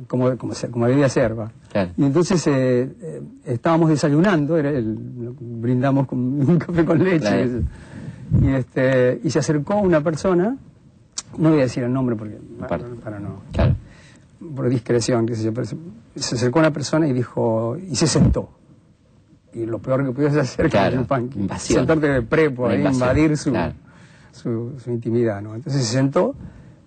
Speaker 3: como, como, como debía ser, va.
Speaker 1: Claro.
Speaker 3: Y entonces eh, eh, estábamos desayunando, era el- brindamos con un café con leche.
Speaker 1: Claro.
Speaker 3: Y, este, y se acercó una persona, no voy a decir el nombre porque, para,
Speaker 1: Para.
Speaker 3: para no,
Speaker 1: Claro.
Speaker 3: Por discreción, qué sé yo, pero se, se acercó una persona y dijo, y se sentó. Y lo peor que puedes hacer
Speaker 1: Claro, invasión.
Speaker 3: sentarte de prepo, ahí,
Speaker 1: invasión,
Speaker 3: invadir su,
Speaker 1: claro.
Speaker 3: su, su intimidad, ¿no? Entonces se sentó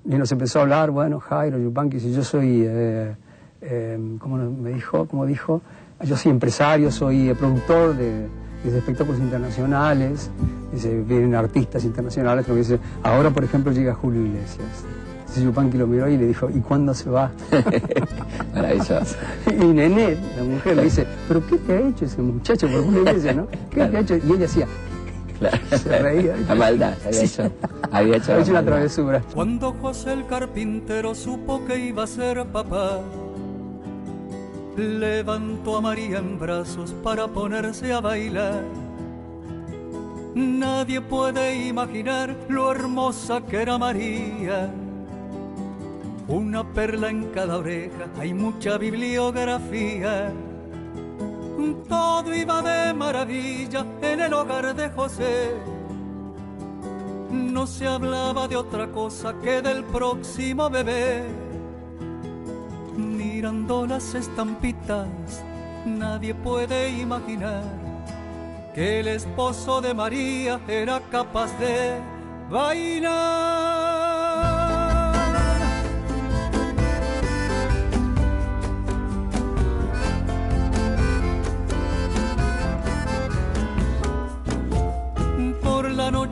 Speaker 3: y nos empezó a hablar, bueno, Jairo, Yupanqui, si yo soy, eh, eh, ¿cómo me dijo? ¿Cómo dijo? Yo soy empresario, soy eh, productor de, de espectáculos internacionales, dice, vienen artistas internacionales, pero dice, ahora por ejemplo llega Julio Iglesias. Yupanqui lo miró y le dijo, ¿y cuándo se va?
Speaker 1: Maravilloso.
Speaker 3: Y Nené, la mujer, le dice, ¿pero qué te ha hecho ese muchacho por Julio Iglesias, no? ¿Qué te ha hecho? Y ella decía,
Speaker 1: Claro.
Speaker 3: se reía.
Speaker 1: La maldad, había hecho, había hecho,
Speaker 3: Ha
Speaker 1: la
Speaker 3: hecho una travesura.
Speaker 4: Cuando José el carpintero supo que iba a ser papá, levantó a María en brazos para ponerse a bailar. Nadie puede imaginar lo hermosa que era María. Una perla en cada oreja, hay mucha bibliografía. Todo iba de maravilla en el hogar de José. No se hablaba de otra cosa que del próximo bebé. Mirando las estampitas, nadie puede imaginar que el esposo de María era capaz de bailar.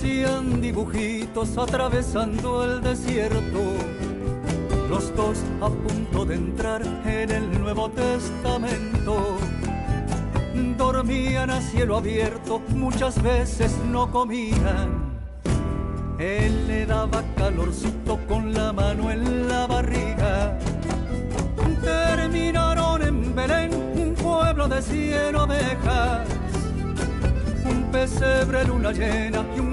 Speaker 4: Parecían dibujitos atravesando el desierto, los dos a punto de entrar en el Nuevo Testamento. Dormían a cielo abierto, muchas veces no comían. Él le daba calorcito con la mano en la barriga. Terminaron en Belén, un pueblo de cien ovejas un pesebre, luna llena y un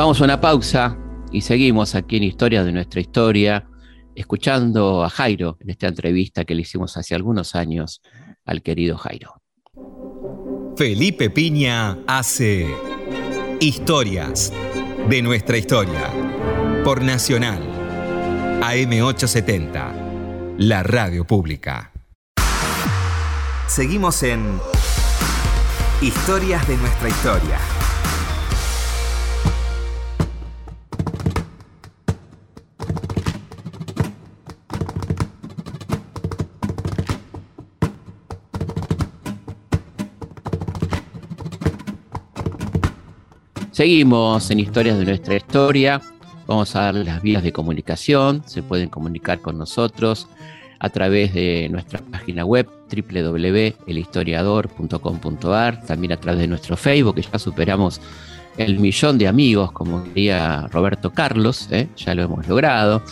Speaker 1: Vamos a una pausa y seguimos aquí en Historia de nuestra historia, escuchando a Jairo en esta entrevista que le hicimos hace algunos años al querido Jairo.
Speaker 7: Felipe Piña hace Historias de nuestra historia por Nacional AM870, la radio pública. Seguimos en Historias de nuestra historia.
Speaker 1: Seguimos en Historias de nuestra historia. Vamos a dar las vías de comunicación. Se pueden comunicar con nosotros a través de nuestra página web www.elhistoriador.com.ar, también a través de nuestro Facebook, que ya superamos el millón de amigos, como diría Roberto Carlos, ¿eh? ya lo hemos logrado.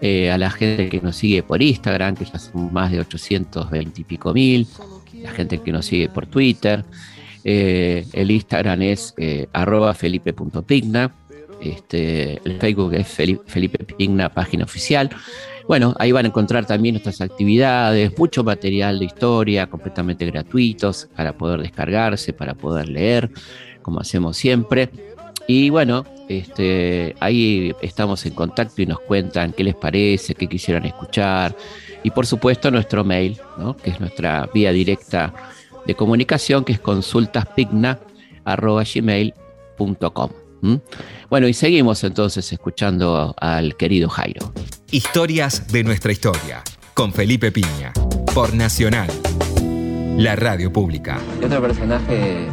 Speaker 1: Eh, a la gente que nos sigue por Instagram, que ya son más de 820 y pico mil, la gente que nos sigue por Twitter. Eh, el Instagram es eh, arroba felipe.pigna. Este, el Facebook es Felipe, Pigna, página oficial. Bueno, ahí van a encontrar también nuestras actividades, mucho material de historia completamente gratuitos para poder descargarse, para poder leer, como hacemos siempre. Y bueno, este, ahí estamos en contacto y nos cuentan qué les parece, qué quisieran escuchar. Y por supuesto nuestro mail, ¿no? que es nuestra vía directa de comunicación, que es consultaspigna.gmail.com. ¿Mm? Bueno, y seguimos entonces escuchando al querido Jairo.
Speaker 7: Historias de nuestra historia con Felipe Piña por Nacional, la radio pública.
Speaker 9: Y otro personaje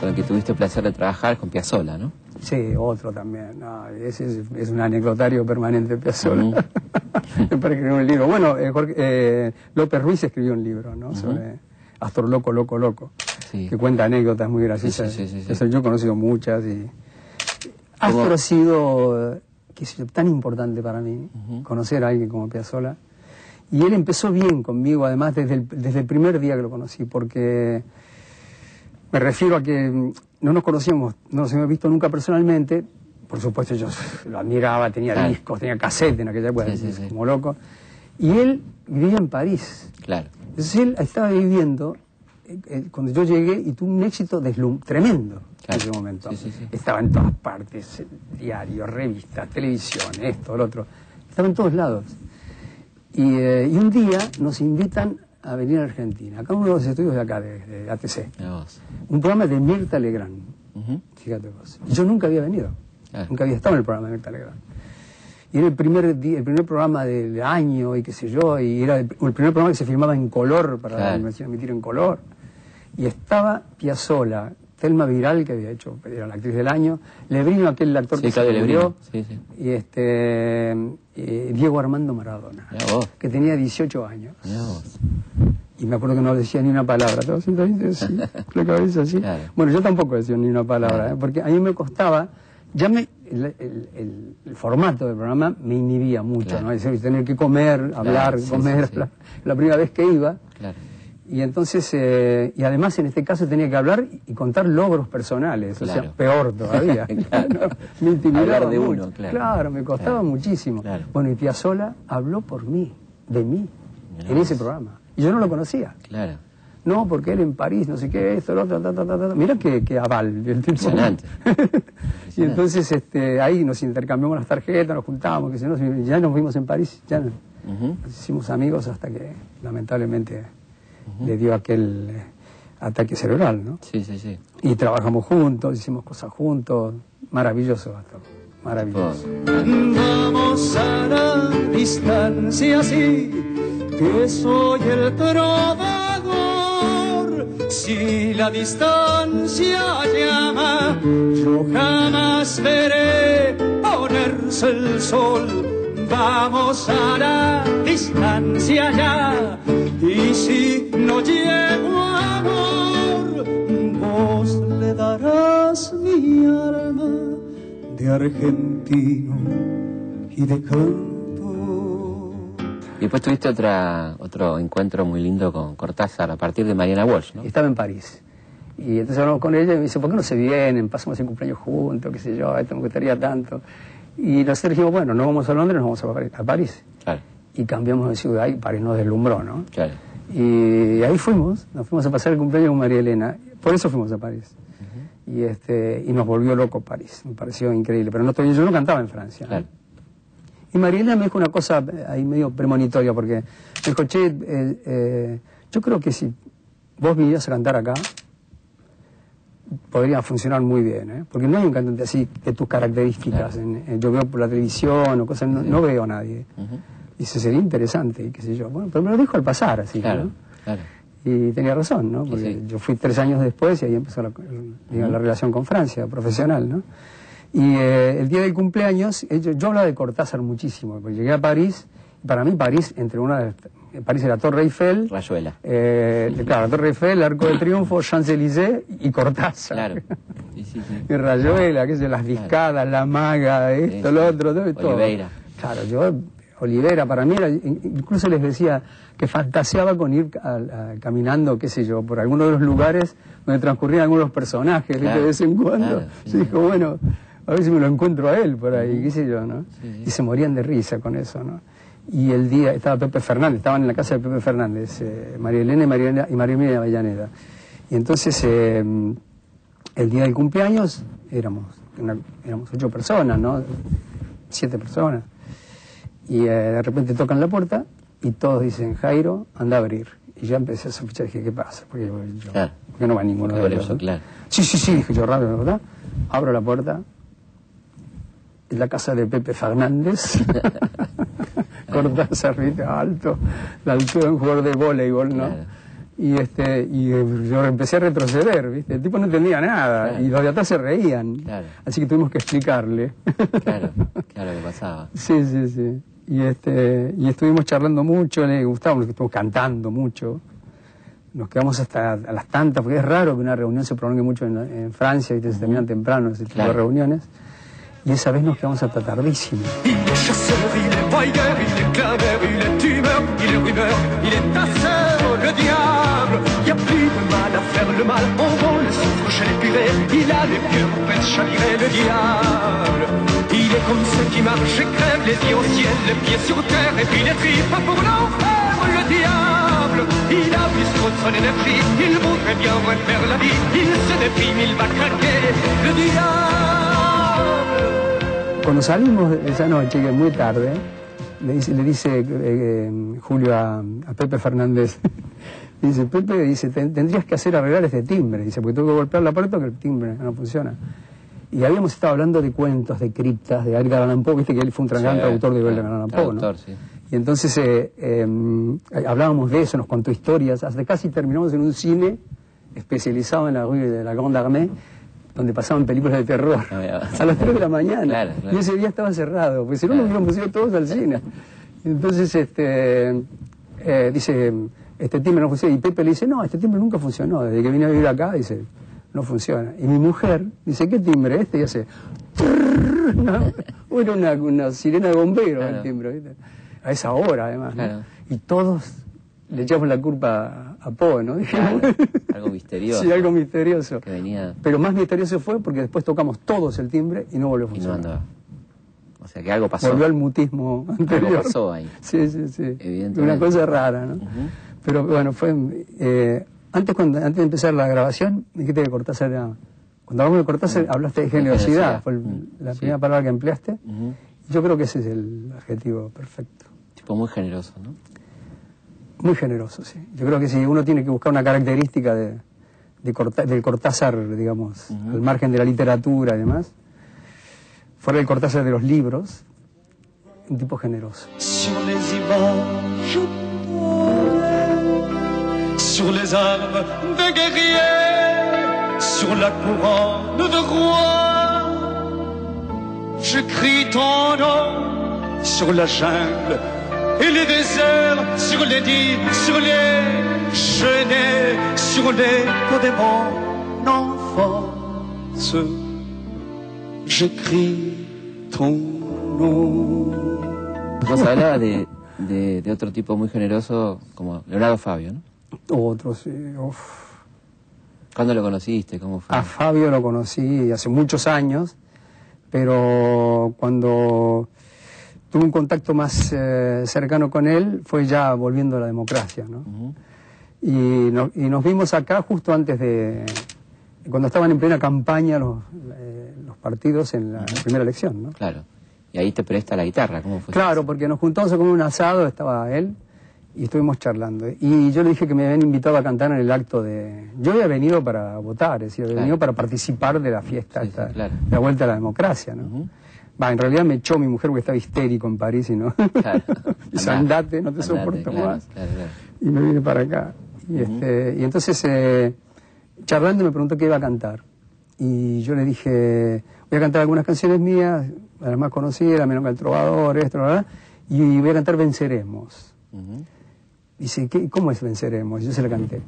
Speaker 9: con el que tuviste el placer de trabajar es con Piazzolla, ¿no?
Speaker 3: Sí, otro también. No, ese es, es un anecdotario permanente, Piazzolla. Para escribir un libro. Bueno, eh, Jorge- eh, López Ruiz escribió un libro, ¿no? Sobre Astor Loco, Loco, Loco.
Speaker 9: Sí.
Speaker 3: Que cuenta anécdotas muy graciosas.
Speaker 9: Sí, sí.
Speaker 3: Eso yo he conocido muchas y... Astor ha sido, qué sé yo, tan importante para mí, conocer a alguien como Piazzolla. Y él empezó bien conmigo, además, desde el, desde el primer día que lo conocí, porque me refiero a que no nos conocíamos, no nos habíamos visto nunca personalmente. Por supuesto, yo lo admiraba, tenía
Speaker 9: Claro.
Speaker 3: discos, tenía cassette en aquella época,
Speaker 9: Sí, sí, sí.
Speaker 3: como loco. Y él vivía en París.
Speaker 9: Claro.
Speaker 3: Entonces él estaba viviendo eh, eh, cuando yo llegué y tuvo un éxito deslum tremendo
Speaker 9: Claro.
Speaker 3: en ese momento.
Speaker 9: Sí, sí, sí.
Speaker 3: Estaba en todas partes, eh, diarios, revistas, televisión, esto, lo otro. Estaba en todos lados. Y, eh, y un día nos invitan a venir a Argentina, acá uno de los estudios de acá, de, de ATC. Un programa de Mirta Legrand. Fíjate vos. Yo nunca había venido. Nunca había estado en el programa de Mirta Legrand. Y era el primer, di- el primer programa del año y qué sé yo, y era el, el primer programa que se filmaba en color, para
Speaker 9: Claro.
Speaker 3: hacían emitir en color. Y estaba Piazzola, Telma Viral, que había hecho, era la actriz del año, Lebrino, aquel actor
Speaker 9: Sí,
Speaker 3: que se murió.
Speaker 9: Sí, sí.
Speaker 3: y este, eh, Diego Armando Maradona, que tenía 18 años. Y me acuerdo que no decía ni una palabra, estaba sentadito así, la cabeza así.
Speaker 9: Claro.
Speaker 3: Bueno, yo tampoco decía ni una palabra,
Speaker 9: Claro.
Speaker 3: ¿eh? porque a mí me costaba, ya me, el, el- el- el formato del programa me inhibía mucho,
Speaker 9: Claro.
Speaker 3: ¿no? Es decir, tener que comer, hablar,
Speaker 9: sí,
Speaker 3: comer,
Speaker 9: sí, sí.
Speaker 3: La, la primera vez que iba.
Speaker 9: Claro.
Speaker 3: Y entonces, eh, y además en este caso tenía que hablar y contar logros personales, o sea, peor todavía. Me intimidaba
Speaker 9: Hablar de
Speaker 3: mucho.
Speaker 9: uno, claro.
Speaker 3: me costaba muchísimo. Bueno, y Piazzola habló por mí, de mí,
Speaker 9: Mirá
Speaker 3: en ese programa. Y yo no lo conocía.
Speaker 9: Claro.
Speaker 3: No, porque él en París, no sé qué, esto, lo otro, ta, ta, ta, ta, ta. Mira que, que aval el tipo.
Speaker 9: Impresionante.
Speaker 3: y entonces este, ahí nos intercambiamos las tarjetas, nos juntábamos, que se nos, ya nos vimos en París, ya nos hicimos amigos hasta que lamentablemente le dio aquel eh, ataque cerebral, ¿no?
Speaker 9: Sí, sí, sí.
Speaker 3: Y trabajamos juntos, hicimos cosas juntos, maravilloso, Astor, maravilloso.
Speaker 4: Vamos a la distancia así, que soy el trovador. Si la distancia llama, yo jamás veré ponerse el sol. Vamos a la distancia ya, y si no llego amor, vos le darás mi alma de argentino y de canto.
Speaker 9: Y después tuviste otra, otro encuentro muy lindo con Cortázar a partir de Mariana Walsh, ¿no?
Speaker 3: Estaba en París. Y entonces hablamos con ella y me dice, ¿por qué no se vienen? Pasamos el cumpleaños juntos, qué sé yo, esto me gustaría tanto. Y nosotros dijimos, bueno, no vamos a Londres, nos vamos a París. A París.
Speaker 1: Claro,
Speaker 3: Y cambiamos de ciudad y París nos deslumbró, ¿no?
Speaker 1: claro.
Speaker 3: Y ahí fuimos, nos fuimos a pasar el cumpleaños con María Elena. Por eso fuimos a París. Y este y nos volvió loco París. Me pareció increíble. Pero no yo no cantaba en Francia. ¿no? Y María Elena me dijo una cosa eh, ahí medio premonitoria, porque me dijo, che, eh, eh, yo creo que si vos vinieras a cantar acá, podría funcionar muy bien, ¿eh? porque no hay un cantante así de tus características. En- en- yo veo por la televisión o cosas, no, no veo a nadie.
Speaker 1: Ujú.
Speaker 3: Dice, sería interesante, y qué sé yo. Bueno, pero me lo dijo al pasar, así,
Speaker 1: Claro,
Speaker 3: ¿no?
Speaker 1: claro.
Speaker 3: Y tenía razón, ¿no? Porque
Speaker 1: sí.
Speaker 3: yo fui tres años después y ahí empezó la, digamos, la relación con Francia, profesional, ¿no? Y eh, el día del cumpleaños, eh, yo, yo hablaba de Cortázar muchísimo, porque llegué a París, y para mí París, entre una las- París era Torre Eiffel,
Speaker 1: Rayuela.
Speaker 3: eh, claro, la Torre Eiffel, el Arco de Triunfo, Champs-Élysées y Cortázar.
Speaker 1: Claro. Sí, sí, sí.
Speaker 3: Y Rayuela, qué sé, las discadas, la maga, esto, lo otro, todo.
Speaker 1: Oliveira.
Speaker 3: Claro, yo, Olivera, para mí era, in- incluso les decía que fantaseaba con ir a- a- caminando, qué sé yo, por algunos de los lugares donde transcurrían algunos personajes, de vez en cuando.
Speaker 1: claro, sí,
Speaker 3: dije, bueno, a ver si me lo encuentro a él por ahí, qué sé yo, ¿no?
Speaker 1: Sí.
Speaker 3: Y se morían de risa con eso, ¿no? Y el día, estaba Pepe Fernández, estaban en la casa de Pepe Fernández, eh, María Elena y María, y María Emilia Avellaneda. Y entonces, eh, el día del cumpleaños, éramos, una- éramos ocho personas, ¿no? Siete personas. Y eh, de repente tocan la puerta y todos dicen, Jairo, anda a abrir. Y ya empecé a sospechar, dije, ¿qué pasa? Porque yo,
Speaker 1: Claro.
Speaker 3: ¿por qué no va ninguno
Speaker 1: Porque
Speaker 3: de ellos?
Speaker 1: claro.
Speaker 3: Sí, sí, sí, dije yo rápido, ¿verdad? Abro la puerta. La casa de Pepe Fernández. Cortázar, ¿viste? alto, la altura de un jugador de voleibol, ¿no?
Speaker 1: Claro.
Speaker 3: Y este y eh, yo empecé a retroceder, ¿viste? El tipo no entendía nada
Speaker 1: Claro.
Speaker 3: y los de atrás se reían.
Speaker 1: Claro.
Speaker 3: Así que tuvimos que explicarle.
Speaker 1: Claro, claro que pasaba.
Speaker 3: Sí, sí, sí. Y, este, y estuvimos charlando mucho, le gustaba, estuvimos cantando mucho. Nos quedamos hasta a las tantas, porque es raro que una reunión se prolongue mucho en, en Francia y se terminan temprano ese tipo
Speaker 1: Claro.
Speaker 3: de reuniones.
Speaker 4: Il est chasseur, il est bailleur, il est claveur, il est tumeur, il est rumeur, il est tasseur, le diable. Y a plus de mal à faire le mal, on vend le soufre chez les. Il a les pieds pour faire chavirer le diable. Il est comme ceux qui marchent et crèvent, les yeux au ciel, les pieds sur terre, et puis les tripes pour l'enfer, le diable. Il a plus trop de son énergie, il voudrait bien refaire la vie, il se déprime, il va craquer, le diable.
Speaker 3: Cuando salimos esa noche, que es muy tarde, le dice, le dice eh, eh, Julio a, a Pepe Fernández, dice, Pepe, dice, "ten- tendrías que hacer arreglar este timbre, dice, porque tengo que golpear la puerta que el timbre no funciona. Y habíamos estado hablando de cuentos, de criptas, de Edgar Allan Poe, viste que él fue un gran
Speaker 1: Sí,
Speaker 3: traductor de Edgar Allan Poe, ¿no?
Speaker 1: sí.
Speaker 3: Y entonces eh, eh, hablábamos de eso, nos contó historias, hasta casi terminamos en un cine especializado en la rue de la Grande Armée, donde pasaban películas de terror a las 3 de la mañana.
Speaker 1: Claro, claro.
Speaker 3: Y ese día estaba cerrado, porque si no nos hubiéramos ido todos al cine. Entonces, este, eh, dice, este timbre no funciona. Y Pepe le dice, no, este timbre nunca funcionó. Desde que vine a vivir acá, dice, no funciona. Y mi mujer dice, ¿qué timbre este? Y hace. Era una, una sirena de bombero
Speaker 1: Claro.
Speaker 3: el timbre, ¿viste? A esa hora, además. Y todos le echamos la culpa a, Poe, ¿no?
Speaker 1: Claro, algo misterioso.
Speaker 3: sí, algo misterioso.
Speaker 1: Que venía
Speaker 3: Pero más misterioso fue porque después tocamos todos el timbre y no volvió a
Speaker 1: y no
Speaker 3: funcionar.
Speaker 1: andaba. O sea que algo pasó.
Speaker 3: Volvió al mutismo anterior.
Speaker 1: pasó ahí.
Speaker 3: Sí, sí, sí.
Speaker 1: Evidentemente.
Speaker 3: Una cosa rara, ¿no? Pero bueno, fue... eh, antes, cuando, antes de empezar la grabación, dijiste que Cortázar era... Cuando hablamos de Cortázar, hablaste de generosidad. Fue el-
Speaker 1: Mm,
Speaker 3: la
Speaker 1: sí.
Speaker 3: primera palabra que empleaste. Yo creo que ese es el adjetivo perfecto.
Speaker 1: Tipo muy generoso, ¿no?
Speaker 3: Muy generoso, sí. Yo creo que si uno tiene que buscar una característica de, de Corta- del Cortázar, digamos, al margen de la literatura y demás, fuera el Cortázar de los libros, un tipo generoso.
Speaker 6: Sur les images dorées, sur les armes de guerriers, sur la couronne de roi, j'écris ton nom sur la jungle et les déserts, sur les dits, sur les chenets, sur les de mon enfance, j'écris ton nom.
Speaker 1: Vos hablabas de, de, de otro tipo muy generoso como Leonardo Fabio, ¿no?
Speaker 3: Otros, sí, uf.
Speaker 1: ¿Cuándo lo conociste? ¿Cómo fue?
Speaker 3: A Fabio lo conocí hace muchos años, pero cuando tuve un contacto más eh, cercano con él fue ya volviendo a la democracia. ¿no? Y, no- y nos vimos acá justo antes de, cuando estaban en plena campaña los, eh, los partidos en la primera elección. ¿no?
Speaker 1: Claro. Y ahí te presta la guitarra, ¿cómo fue?
Speaker 3: Claro, porque nos juntamos a comer un asado, estaba él, y estuvimos charlando. Y yo le dije que me habían invitado a cantar en el acto de... Yo había venido para votar, es decir, había
Speaker 1: Claro.
Speaker 3: venido para participar de la fiesta,
Speaker 1: Sí, sí,
Speaker 3: esta,
Speaker 1: claro.
Speaker 3: de la vuelta a la democracia, ¿no? Va, en realidad me echó mi mujer porque estaba histérico en París y no...
Speaker 1: Claro.
Speaker 3: Dice,
Speaker 1: Andá.
Speaker 3: andate, no te
Speaker 1: Andate,
Speaker 3: soporto
Speaker 1: claro,
Speaker 3: más.
Speaker 1: Claro.
Speaker 3: Y me vine para acá. Y, este, y entonces, eh, charlando, me preguntó qué iba a cantar. Y yo le dije, voy a cantar algunas canciones mías, las más conocidas, Menos que el Trovador, esto, bla, y voy a cantar Venceremos.
Speaker 1: Ujú.
Speaker 3: Dice, ¿qué, ¿cómo es Venceremos? Y yo se la canté.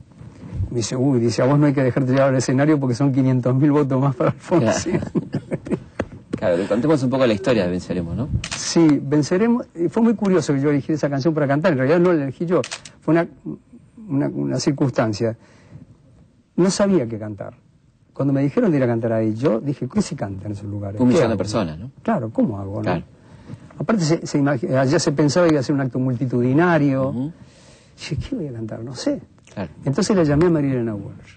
Speaker 3: Me dice, uy, dice, a vos no hay que dejarte llevar al escenario porque son 500.000 votos más para Alfonsín.
Speaker 1: Contemos un poco la historia de Venceremos, ¿no?
Speaker 3: Sí, venceremos. y Fue muy curioso que yo elegí esa canción para cantar. En realidad no la elegí yo. Fue una, una, una circunstancia. No sabía qué cantar. Cuando me dijeron de ir a cantar ahí, yo dije, ¿qué se canta en esos lugares?
Speaker 1: Un
Speaker 3: ¿Qué
Speaker 1: millón de personas, ¿no?
Speaker 3: Claro, ¿cómo hago? no?
Speaker 1: Claro.
Speaker 3: Aparte, se, allá se pensaba que iba a ser un acto multitudinario. Dije, ¿qué voy a cantar? No sé.
Speaker 1: Claro.
Speaker 3: Entonces le llamé a María Elena Walsh,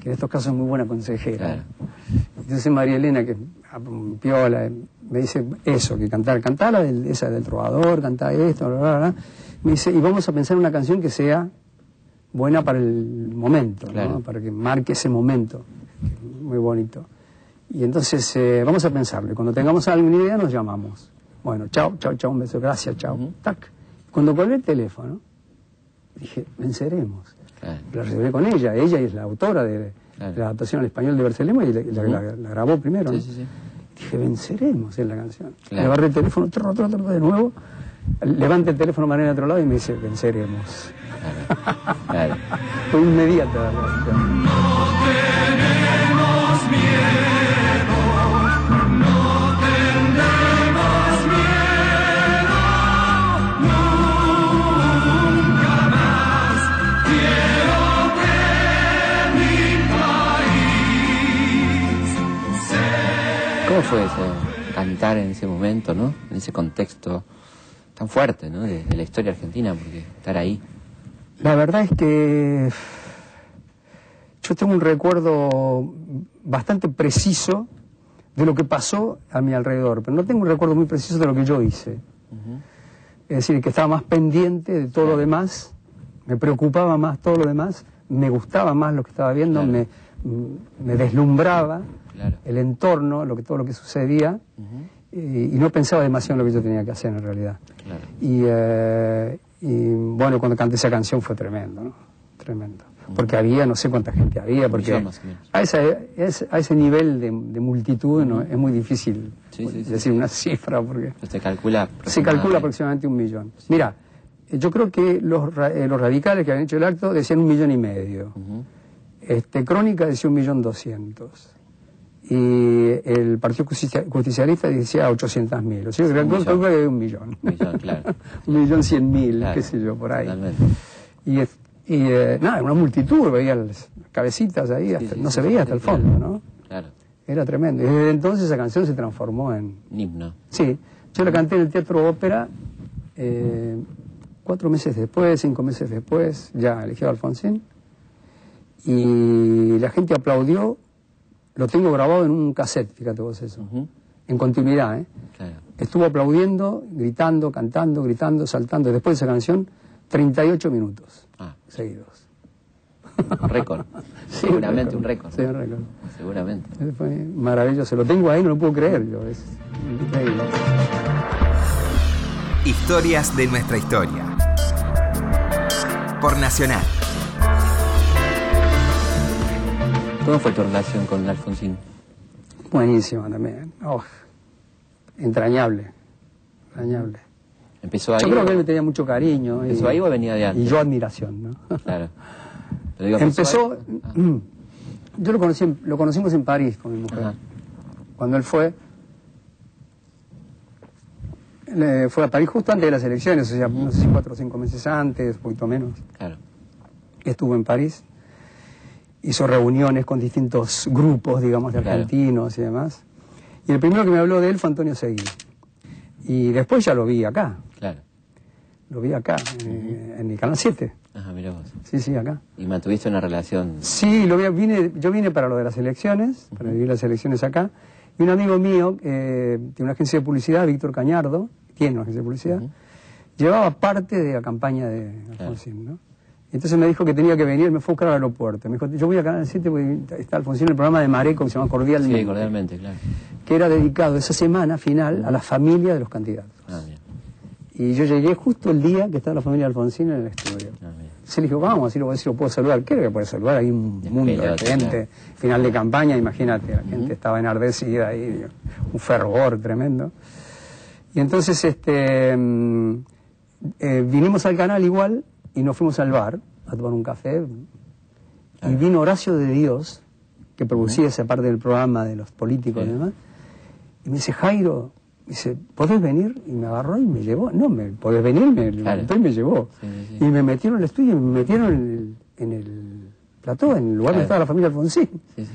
Speaker 3: que en estos casos es muy buena consejera.
Speaker 1: Claro.
Speaker 3: Entonces María Elena, que piola, me dice eso, que cantar, cantar la del, esa del trovador, cantar esto, bla, bla, bla. Me dice, y vamos a pensar en una canción que sea buena para el momento, para que marque ese momento. Muy bonito. Y entonces eh, vamos a pensarlo. Y cuando tengamos alguna idea nos llamamos. Bueno, chao, chao, chao, un beso, gracias, chao.
Speaker 1: Ujú.
Speaker 3: Tac. Cuando colgué el teléfono, dije, venceremos.
Speaker 1: Claro.
Speaker 3: La reservé con ella, ella es la autora de,
Speaker 1: Claro.
Speaker 3: la adaptación al español de Bercelemo y la, la- la- la grabó primero.
Speaker 1: Sí,
Speaker 3: ¿no?
Speaker 1: sí, sí.
Speaker 3: Dije, venceremos en la canción.
Speaker 1: Claro.
Speaker 3: Le agarré el teléfono, trro, trro, trro, de nuevo, levanta el teléfono María de otro lado y me dice, venceremos.
Speaker 1: Claro.
Speaker 3: Fue inmediata la reacción.
Speaker 1: ¿Cómo fue ese cantar en ese momento, ¿no? En ese contexto tan fuerte, ¿no? De, de la historia argentina, porque estar ahí.
Speaker 3: La verdad es que yo tengo un recuerdo bastante preciso de lo que pasó a mi alrededor, pero no tengo un recuerdo muy preciso de lo que yo hice. Es decir, que estaba más pendiente de todo lo demás, me preocupaba más todo lo demás, me gustaba más lo que estaba viendo,
Speaker 1: Claro.
Speaker 3: me, me deslumbraba
Speaker 1: Claro.
Speaker 3: el entorno, lo que, todo lo que sucedía, y, y no pensaba demasiado en lo que yo tenía que hacer en realidad.
Speaker 1: Claro.
Speaker 3: Y, eh, y, bueno, cuando canté esa canción fue tremendo, ¿no? Tremendo. Porque había, no sé cuánta gente había, porque a, esa- es- a ese nivel de, de multitud ¿no? es muy difícil
Speaker 1: Sí, sí, sí,
Speaker 3: decir
Speaker 1: sí.
Speaker 3: una cifra, porque
Speaker 1: Se calcula.
Speaker 3: se calcula aproximadamente un millón. Mira, eh, yo creo que los, eh, los radicales que habían hecho el acto decían un millón y medio. Este, Crónica decía un millón doscientos. Y el Partido Justicia- Justicialista decía 800 mil. O sea, creo que un millón.
Speaker 1: Un millón, claro.
Speaker 3: un millón cien mil,
Speaker 1: Claro.
Speaker 3: qué sé yo, por ahí.
Speaker 1: Totalmente.
Speaker 3: Y, es- y eh, nada, una multitud, veía las cabecitas ahí, hasta-
Speaker 1: sí,
Speaker 3: no
Speaker 1: sí,
Speaker 3: se veía hasta el
Speaker 1: claro.
Speaker 3: fondo, ¿no?
Speaker 1: Claro.
Speaker 3: Era tremendo. Y desde entonces esa canción se transformó en...
Speaker 1: Himno.
Speaker 3: Sí, yo la canté en el Teatro Ópera eh, cuatro meses después, cinco meses después, ya eligió a Alfonsín. Y la gente aplaudió, lo tengo grabado en un cassette, fíjate vos eso, en continuidad, ¿eh?
Speaker 1: Claro.
Speaker 3: Estuvo aplaudiendo, gritando, cantando, gritando, saltando. Después de esa canción, 38 minutos
Speaker 1: Ah,
Speaker 3: seguidos.
Speaker 1: récord.
Speaker 3: Sí,
Speaker 1: Seguramente un récord.
Speaker 3: Sí, un récord.
Speaker 1: Seguramente.
Speaker 3: Fue maravilloso. Lo tengo ahí, no lo puedo creer yo. Es increíble.
Speaker 7: Historias de nuestra historia. Por Nacional.
Speaker 1: ¿Cómo fue tu relación con Alfonsín?
Speaker 3: Buenísimo también. Oh, entrañable. Entrañable.
Speaker 1: ¿Empezó ahí?
Speaker 3: Yo creo que él me tenía mucho cariño.
Speaker 1: ¿Empezó ahí o venía de antes?
Speaker 3: Y yo admiración, ¿no?
Speaker 1: Claro. Digo,
Speaker 3: Empezó.
Speaker 1: Ah,
Speaker 3: Yo lo, conocí, lo conocimos en París con mi mujer.
Speaker 1: Ajá.
Speaker 3: Cuando él fue. le- fue a París justo antes de las elecciones, o sea, no sé si cuatro o cinco meses antes, poquito menos.
Speaker 1: claro.
Speaker 3: estuvo en París. Hizo reuniones con distintos grupos, digamos, de
Speaker 1: Claro.
Speaker 3: argentinos y demás. Y el primero que me habló de él fue Antonio Seguí. Y después ya lo vi acá,
Speaker 1: Claro.
Speaker 3: lo vi acá, en, en el Canal 7.
Speaker 1: Ajá, mira vos.
Speaker 3: Sí, sí, acá.
Speaker 1: Y mantuviste una relación.
Speaker 3: Sí, lo vi, vine, yo vine para lo de las elecciones, para vivir las elecciones acá. Y un amigo mío, eh, tiene una agencia de publicidad, Víctor Cañardo, tiene una agencia de publicidad, llevaba parte de la campaña de Alfonsín, ¿no? Entonces me dijo que tenía que venir, me fue a buscar al aeropuerto. Me dijo, yo voy a Canal 7 porque está Alfonsín en el programa de Mareco que se llama Cordialmente,
Speaker 1: Sí, cordialmente, claro.
Speaker 3: que era dedicado esa semana final a la familia de los candidatos.
Speaker 1: Ah, bien.
Speaker 3: Y yo llegué justo el día que estaba la familia de Alfonsín en el estudio.
Speaker 1: Ah, bien.
Speaker 3: Se le dijo, vamos, así lo, así lo puedo saludar. ¿Qué es lo que puede saludar? Hay un mundo de gente.
Speaker 1: claro.
Speaker 3: Final de campaña, imagínate, la gente estaba enardecida ahí, digo, un fervor tremendo. Y entonces este, mm, eh, vinimos al canal igual y nos fuimos al bar a tomar un café. Y vino Horacio de Dios, que producía esa parte del programa de los políticos y demás. Y me dice, Jairo, me dice, ¿podés venir? Y me agarró y me llevó. No, me, ¿podés venir? Me
Speaker 1: Claro.
Speaker 3: y me llevó.
Speaker 1: Sí, sí, sí.
Speaker 3: Y me metieron en el estudio y me metieron en el, en el plató, en el lugar
Speaker 1: Claro.
Speaker 3: donde estaba la familia Alfonsín.
Speaker 1: Sí, sí,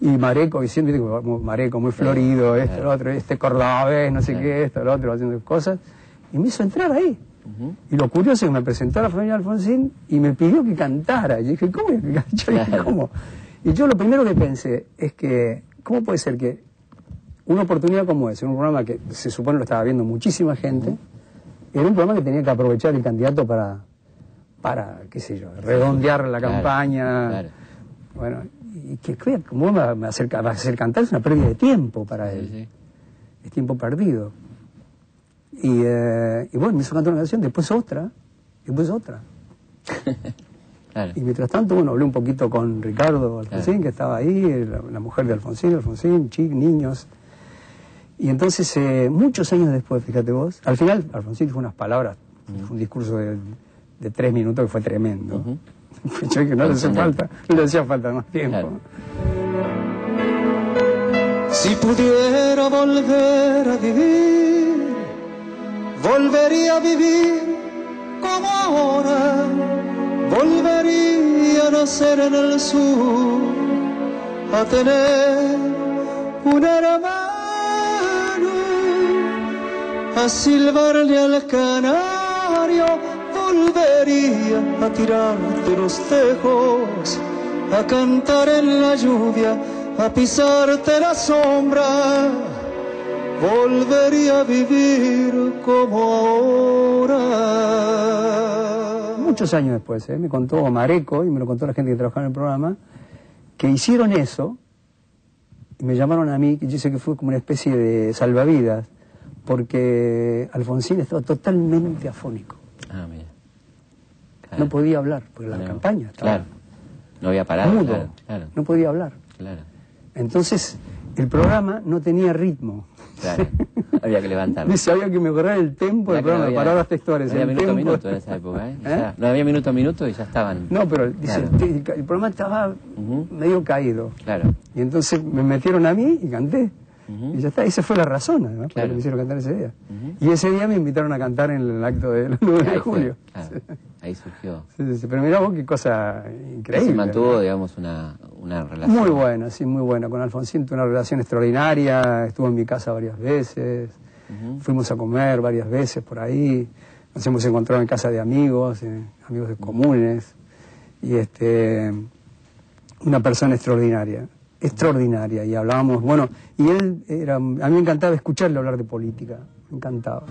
Speaker 1: sí.
Speaker 3: Y Mareco diciendo, Mareco muy florido, esto,
Speaker 1: claro.
Speaker 3: lo otro, este cordobés, no sé qué, esto, lo otro, haciendo cosas. Y me hizo entrar ahí. Y lo curioso es que me presentó a la familia Alfonsín y me pidió que cantara. Y dije, ¿cómo? Yo dije. ¿cómo? Y yo lo primero que pensé es que, ¿cómo puede ser que una oportunidad como esa, un programa que se supone lo estaba viendo muchísima gente, era un programa que tenía que aprovechar el candidato para, para qué sé yo, redondear la
Speaker 1: Claro,
Speaker 3: campaña.
Speaker 1: claro.
Speaker 3: Bueno, y que, que- ¿cómo me va a hacer, va a hacer cantar? Es una pérdida de tiempo para él
Speaker 1: Sí, sí.
Speaker 3: es tiempo perdido. Y, eh, y bueno, me hizo cantar una canción, después otra, después otra.
Speaker 1: Claro.
Speaker 3: Y mientras tanto, bueno, hablé un poquito con Ricardo Alfonsín,
Speaker 1: Claro.
Speaker 3: que estaba ahí, la, la mujer de Alfonsín, Alfonsín, chicos, niños. Y entonces, eh, muchos años después, fíjate vos, al final Alfonsín dijo unas palabras, fue un discurso de, de tres minutos que fue tremendo.
Speaker 1: Ujú.
Speaker 3: Yo dije, no le hacía falta, no le hacía falta más tiempo.
Speaker 1: Claro.
Speaker 6: Si pudiera volver a vivir, volvería a vivir como ahora, volvería a nacer en el sur, a tener un hermano, a silbarle al canario, volvería a tirarte los tejos, a cantar en la lluvia, a pisarte la sombra, volvería a vivir como ahora.
Speaker 3: muchos años después, ¿eh? me contó Mareco y me lo contó la gente que trabajaba en el programa, que hicieron eso y me llamaron a mí, que yo sé que fue como una especie de salvavidas, porque Alfonsín estaba totalmente afónico,
Speaker 1: Ah, mira. Claro.
Speaker 3: no podía hablar, porque la campaña estaba
Speaker 1: Claro. No había parado.
Speaker 3: mudo,
Speaker 1: Claro. Claro.
Speaker 3: no podía hablar.
Speaker 1: claro.
Speaker 3: Entonces, el programa no tenía ritmo.
Speaker 1: Claro. había que levantarlo.
Speaker 3: Dice, había que mejorar el tempo del
Speaker 1: que no
Speaker 3: programa,
Speaker 1: había-
Speaker 3: palabras textuales.
Speaker 1: No había
Speaker 3: el
Speaker 1: minuto a minuto en esa época, ¿eh?
Speaker 3: ¿Eh?
Speaker 1: Ya, no había minuto a minuto y ya estaban.
Speaker 3: No, pero dice,
Speaker 1: Claro.
Speaker 3: el programa estaba medio caído.
Speaker 1: Claro.
Speaker 3: Y entonces me metieron a mí y canté. Y ya está, esa fue la razón, además,
Speaker 1: Claro.
Speaker 3: que me hicieron cantar ese día. Y ese día me invitaron a cantar en el acto del 9 de
Speaker 1: Ahí fue,
Speaker 3: julio.
Speaker 1: claro. Ahí surgió.
Speaker 3: Sí, sí, Pero mirá vos qué cosa increíble.
Speaker 1: Se mantuvo,
Speaker 3: ¿no?
Speaker 1: digamos, una, una relación.
Speaker 3: Muy buena, sí, muy buena. Con Alfonsín tuve una relación extraordinaria, estuvo en mi casa varias veces, fuimos a comer varias veces por ahí, nos hemos encontrado en casa de amigos, eh, amigos de comunes, y este, una persona extraordinaria, extraordinaria, y hablábamos, bueno, y él era, a mí me encantaba escucharle hablar de política, me encantaba.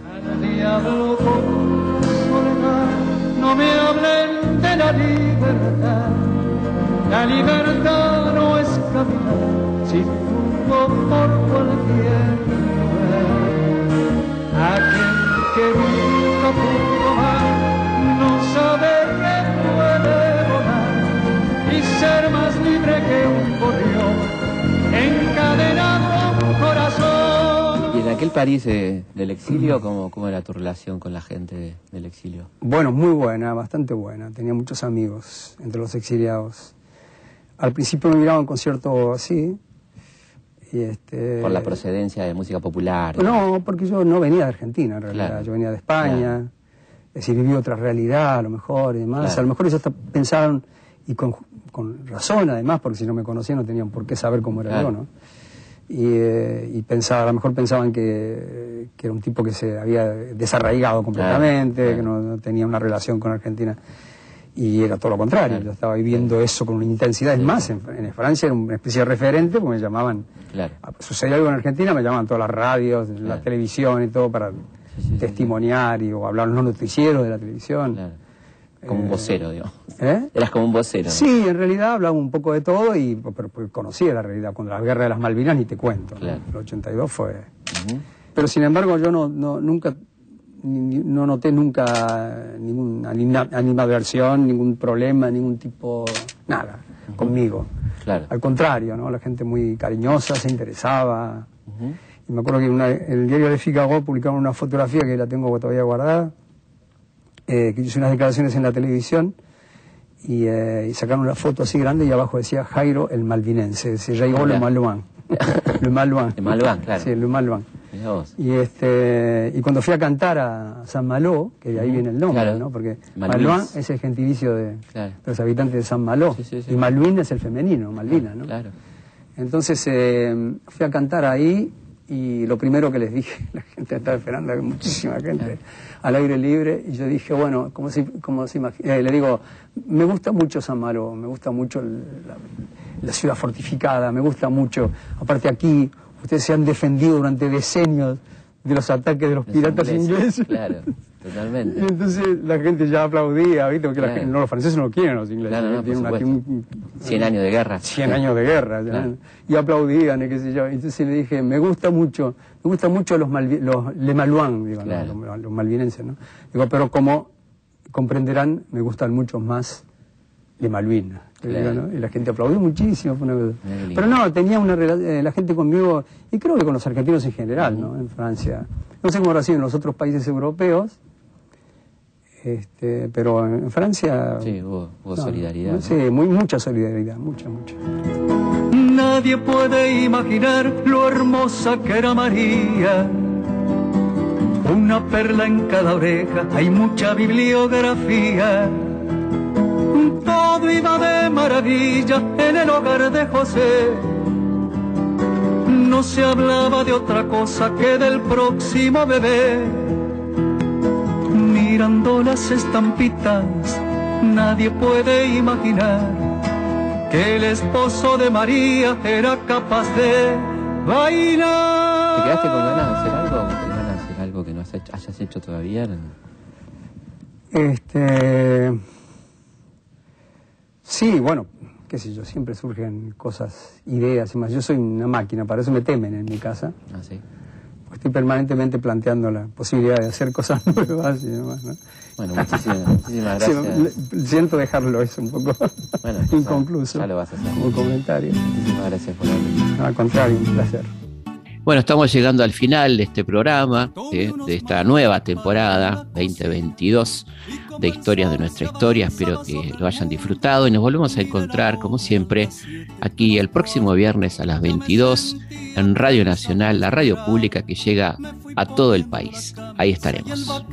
Speaker 4: No me hablen de la libertad. La libertad no es caminar sin rumbo por cualquier lugar. Aquel que nunca pudo amar no sabe que puede volar y ser más libre que un
Speaker 1: aquel París eh, del exilio, ¿cómo, ¿cómo era tu relación con la gente de- del exilio?
Speaker 3: Bueno, muy buena, bastante buena. Tenía muchos amigos entre los exiliados. Al principio me miraban con cierto así. Y este,
Speaker 1: Por la procedencia de música popular.
Speaker 3: No, porque yo no venía de Argentina en realidad.
Speaker 1: Claro,
Speaker 3: Yo venía de España. Es decir, viví otra realidad a lo mejor y demás.
Speaker 1: Claro.
Speaker 3: A lo mejor ellos hasta pensaban y con- con razón además, porque si no me conocían no tenían por qué saber cómo era
Speaker 1: Claro.
Speaker 3: yo, ¿no? Y, eh, y pensaba, a lo mejor pensaban que, que era un tipo que se había desarraigado completamente,
Speaker 1: claro.
Speaker 3: que no, no tenía una relación con Argentina. Y era todo lo contrario, yo estaba viviendo eso con una intensidad. Es más, en, en Francia era una especie de referente, porque me llamaban
Speaker 1: Claro.
Speaker 3: sucedió algo en Argentina, me llamaban todas las radios, la televisión y todo para
Speaker 1: sí, sí,
Speaker 3: testimoniar y o hablar los noticieros de la televisión.
Speaker 1: Como un
Speaker 3: Eh,
Speaker 1: vocero, digo.
Speaker 3: ¿Eh?
Speaker 1: Eras como un vocero. ¿no?
Speaker 3: Sí, en realidad hablaba un poco de todo, y, pero, pero conocía la realidad. Cuando la guerra de las Malvinas ni te cuento. ¿no?
Speaker 1: Claro.
Speaker 3: El 82 fue...
Speaker 1: Ujú.
Speaker 3: Pero sin embargo yo no, no nunca ni- no noté nunca ninguna anima- animadversión, ningún problema, ningún tipo, nada, conmigo.
Speaker 1: Claro.
Speaker 3: Al contrario, ¿no? La gente muy cariñosa, se interesaba.
Speaker 1: Ujú.
Speaker 3: Y me acuerdo que en el diario de Chicago publicaron una fotografía que la tengo todavía guardada, eh, que hice unas declaraciones en la televisión y, eh, y sacaron una foto así grande y abajo decía Jairo el malvinense, se llegó
Speaker 1: Mirá.
Speaker 3: Le Malouin. Le Malouin.
Speaker 1: Le Malouin, claro.
Speaker 3: Sí, Le
Speaker 1: vos.
Speaker 3: Y este y cuando fui a cantar a San Malo, que de ahí viene el nombre,
Speaker 1: Claro.
Speaker 3: ¿no? Porque. Malouin es el gentilicio de,
Speaker 1: Claro.
Speaker 3: de los habitantes de San Malo
Speaker 1: Sí, sí, sí.
Speaker 3: y Malvin es el femenino, Malvina, ¿no?
Speaker 1: Claro.
Speaker 3: Entonces eh, fui a cantar ahí y lo primero que les dije, la gente estaba esperando, muchísima gente al aire libre, y yo dije, bueno, como si, como se imagi- eh, le digo, me gusta mucho San Malo, me gusta mucho el- la, la ciudad fortificada, me gusta mucho, aparte aquí, ustedes se han defendido durante decenios de los ataques de los
Speaker 1: Los
Speaker 3: piratas ingleses.
Speaker 1: Claro,
Speaker 3: Y
Speaker 1: totalmente.
Speaker 3: entonces la gente ya aplaudía, ¿viste? Porque la gente- no, los franceses no quieren los ingleses,
Speaker 1: Claro, no,
Speaker 3: tienen una- un-
Speaker 1: 100 años de guerra.
Speaker 3: 100 años de guerra.
Speaker 1: Claro.
Speaker 3: Y aplaudían, y qué sé yo. Entonces le dije, me gusta mucho, me gusta mucho los, malvi- los Le Malouin, digo, ¿no? Los, los malvinenses, ¿no? Digo, pero como comprenderán, me gustan mucho más de Malvinas. Digo,
Speaker 1: Claro.
Speaker 3: ¿no? Y la gente aplaudió muchísimo. fue una cosa. Pero no, tenía una eh, la gente conmigo, y creo que con los argentinos en general, ¿no? En Francia. No sé cómo habrá sido en los otros países europeos, este, pero en, en Francia...
Speaker 1: Sí, hubo, hubo
Speaker 3: no,
Speaker 1: solidaridad. ¿no?
Speaker 3: Sí, muy, mucha solidaridad, mucha, mucha.
Speaker 4: Nadie puede imaginar lo hermosa que era María. Una perla en cada oreja, hay mucha bibliografía. Todo iba de maravilla en el hogar de José. No se hablaba de otra cosa que del próximo bebé. Mirando las estampitas, nadie puede imaginar que el esposo de María era capaz de bailar.
Speaker 1: ¿Te quedaste con ganas de hacer algo? ¿Tenés ganas de hacer algo que no has hecho- hayas hecho todavía?
Speaker 3: Este. Sí, bueno, qué sé yo, siempre surgen cosas, ideas y más. Yo soy una máquina, para eso me temen en mi casa.
Speaker 1: Ah, sí.
Speaker 3: porque Estoy permanentemente planteando la posibilidad de hacer cosas nuevas y demás. ¿no?
Speaker 1: Bueno, muchísimas, muchísimas gracias.
Speaker 3: siento dejarlo eso un poco
Speaker 1: Bueno, ya-
Speaker 3: inconcluso
Speaker 1: ya lo vas a hacer.
Speaker 3: como comentario.
Speaker 1: Muchísimas gracias por haber venido.
Speaker 3: Al contrario, un placer.
Speaker 10: Bueno, estamos llegando al final de este programa, ¿sí? de esta nueva temporada 2022 de Historias de nuestra historia. Espero que lo hayan disfrutado y nos volvemos a encontrar, como siempre, aquí el próximo viernes a las 22 en Radio Nacional, la radio pública que llega a todo el país. Ahí estaremos.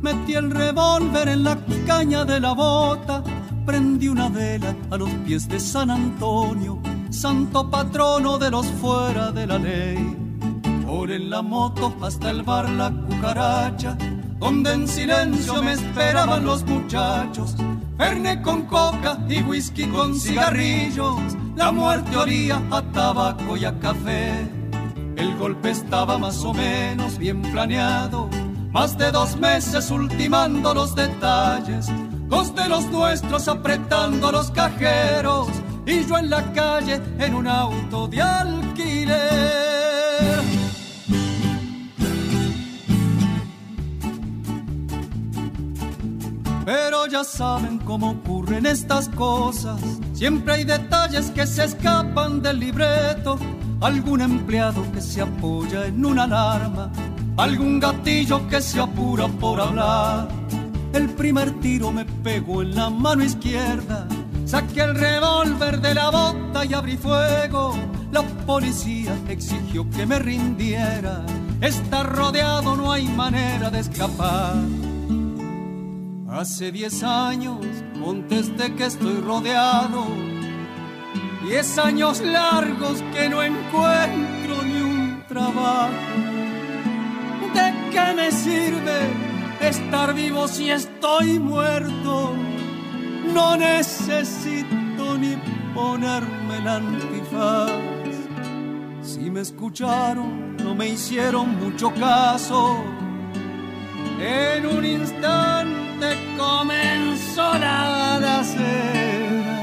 Speaker 4: metí el revólver en la caña de la bota, prendí una vela a los pies de San Antonio, santo patrono de los fuera de la ley. Por en la moto hasta el bar La Cucaracha, donde en silencio me esperaban los muchachos. Verne con coca y whisky con cigarrillos, la muerte olía a tabaco y a café. El golpe estaba más o menos bien planeado, más de dos meses ultimando los detalles, dos de los nuestros apretando los cajeros y yo en la calle en un auto de alquiler. Pero ya saben cómo ocurren estas cosas. Siempre hay detalles que se escapan del libreto. Algún empleado que se apoya en una alarma. Algún gatillo que se apura por hablar. El primer tiro me pegó en la mano izquierda. Saqué el revólver de la bota y abrí fuego. La policía exigió que me rindiera. Está rodeado, no hay manera de escapar. Hace diez años contesté que estoy rodeado. Diez años largos que no encuentro ni un trabajo. ¿De qué me sirve estar vivo si estoy muerto? No necesito ni ponerme el antifaz. Si me escucharon, no me hicieron mucho caso. En un instante comenzó la balacera.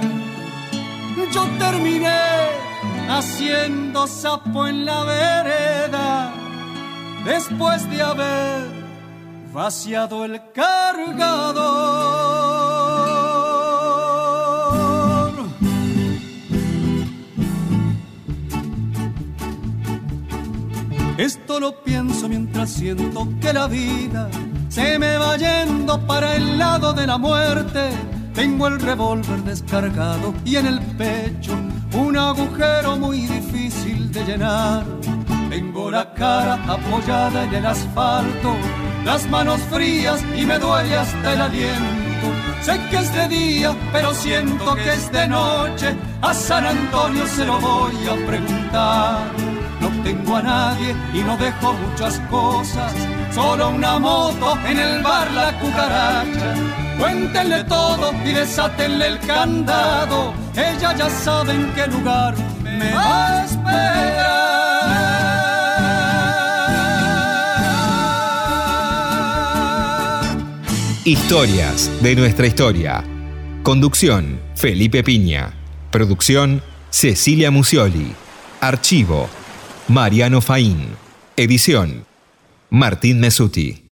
Speaker 4: Yo terminé haciendo sapo en la vereda después de haber vaciado el cargador. Esto lo pienso mientras siento que la vida se me va yendo para el lado de la muerte. Tengo el revólver descargado y en el pecho un agujero muy difícil de llenar. Tengo la cara apoyada en el asfalto, las manos frías y me duele hasta el aliento. Sé que es de día, pero siento que es de noche. A San Antonio se lo voy a preguntar. Tengo a nadie y no dejo muchas cosas. Solo una moto en el bar La Cucaracha. Cuéntenle todo y desátenle el candado. Ella ya sabe en qué lugar me va a esperar.
Speaker 7: Historias de nuestra historia. Conducción, Felipe Piña. Producción, Cecilia Musioli. Archivo, Mariano Faín. Edición, Martín Mesuti.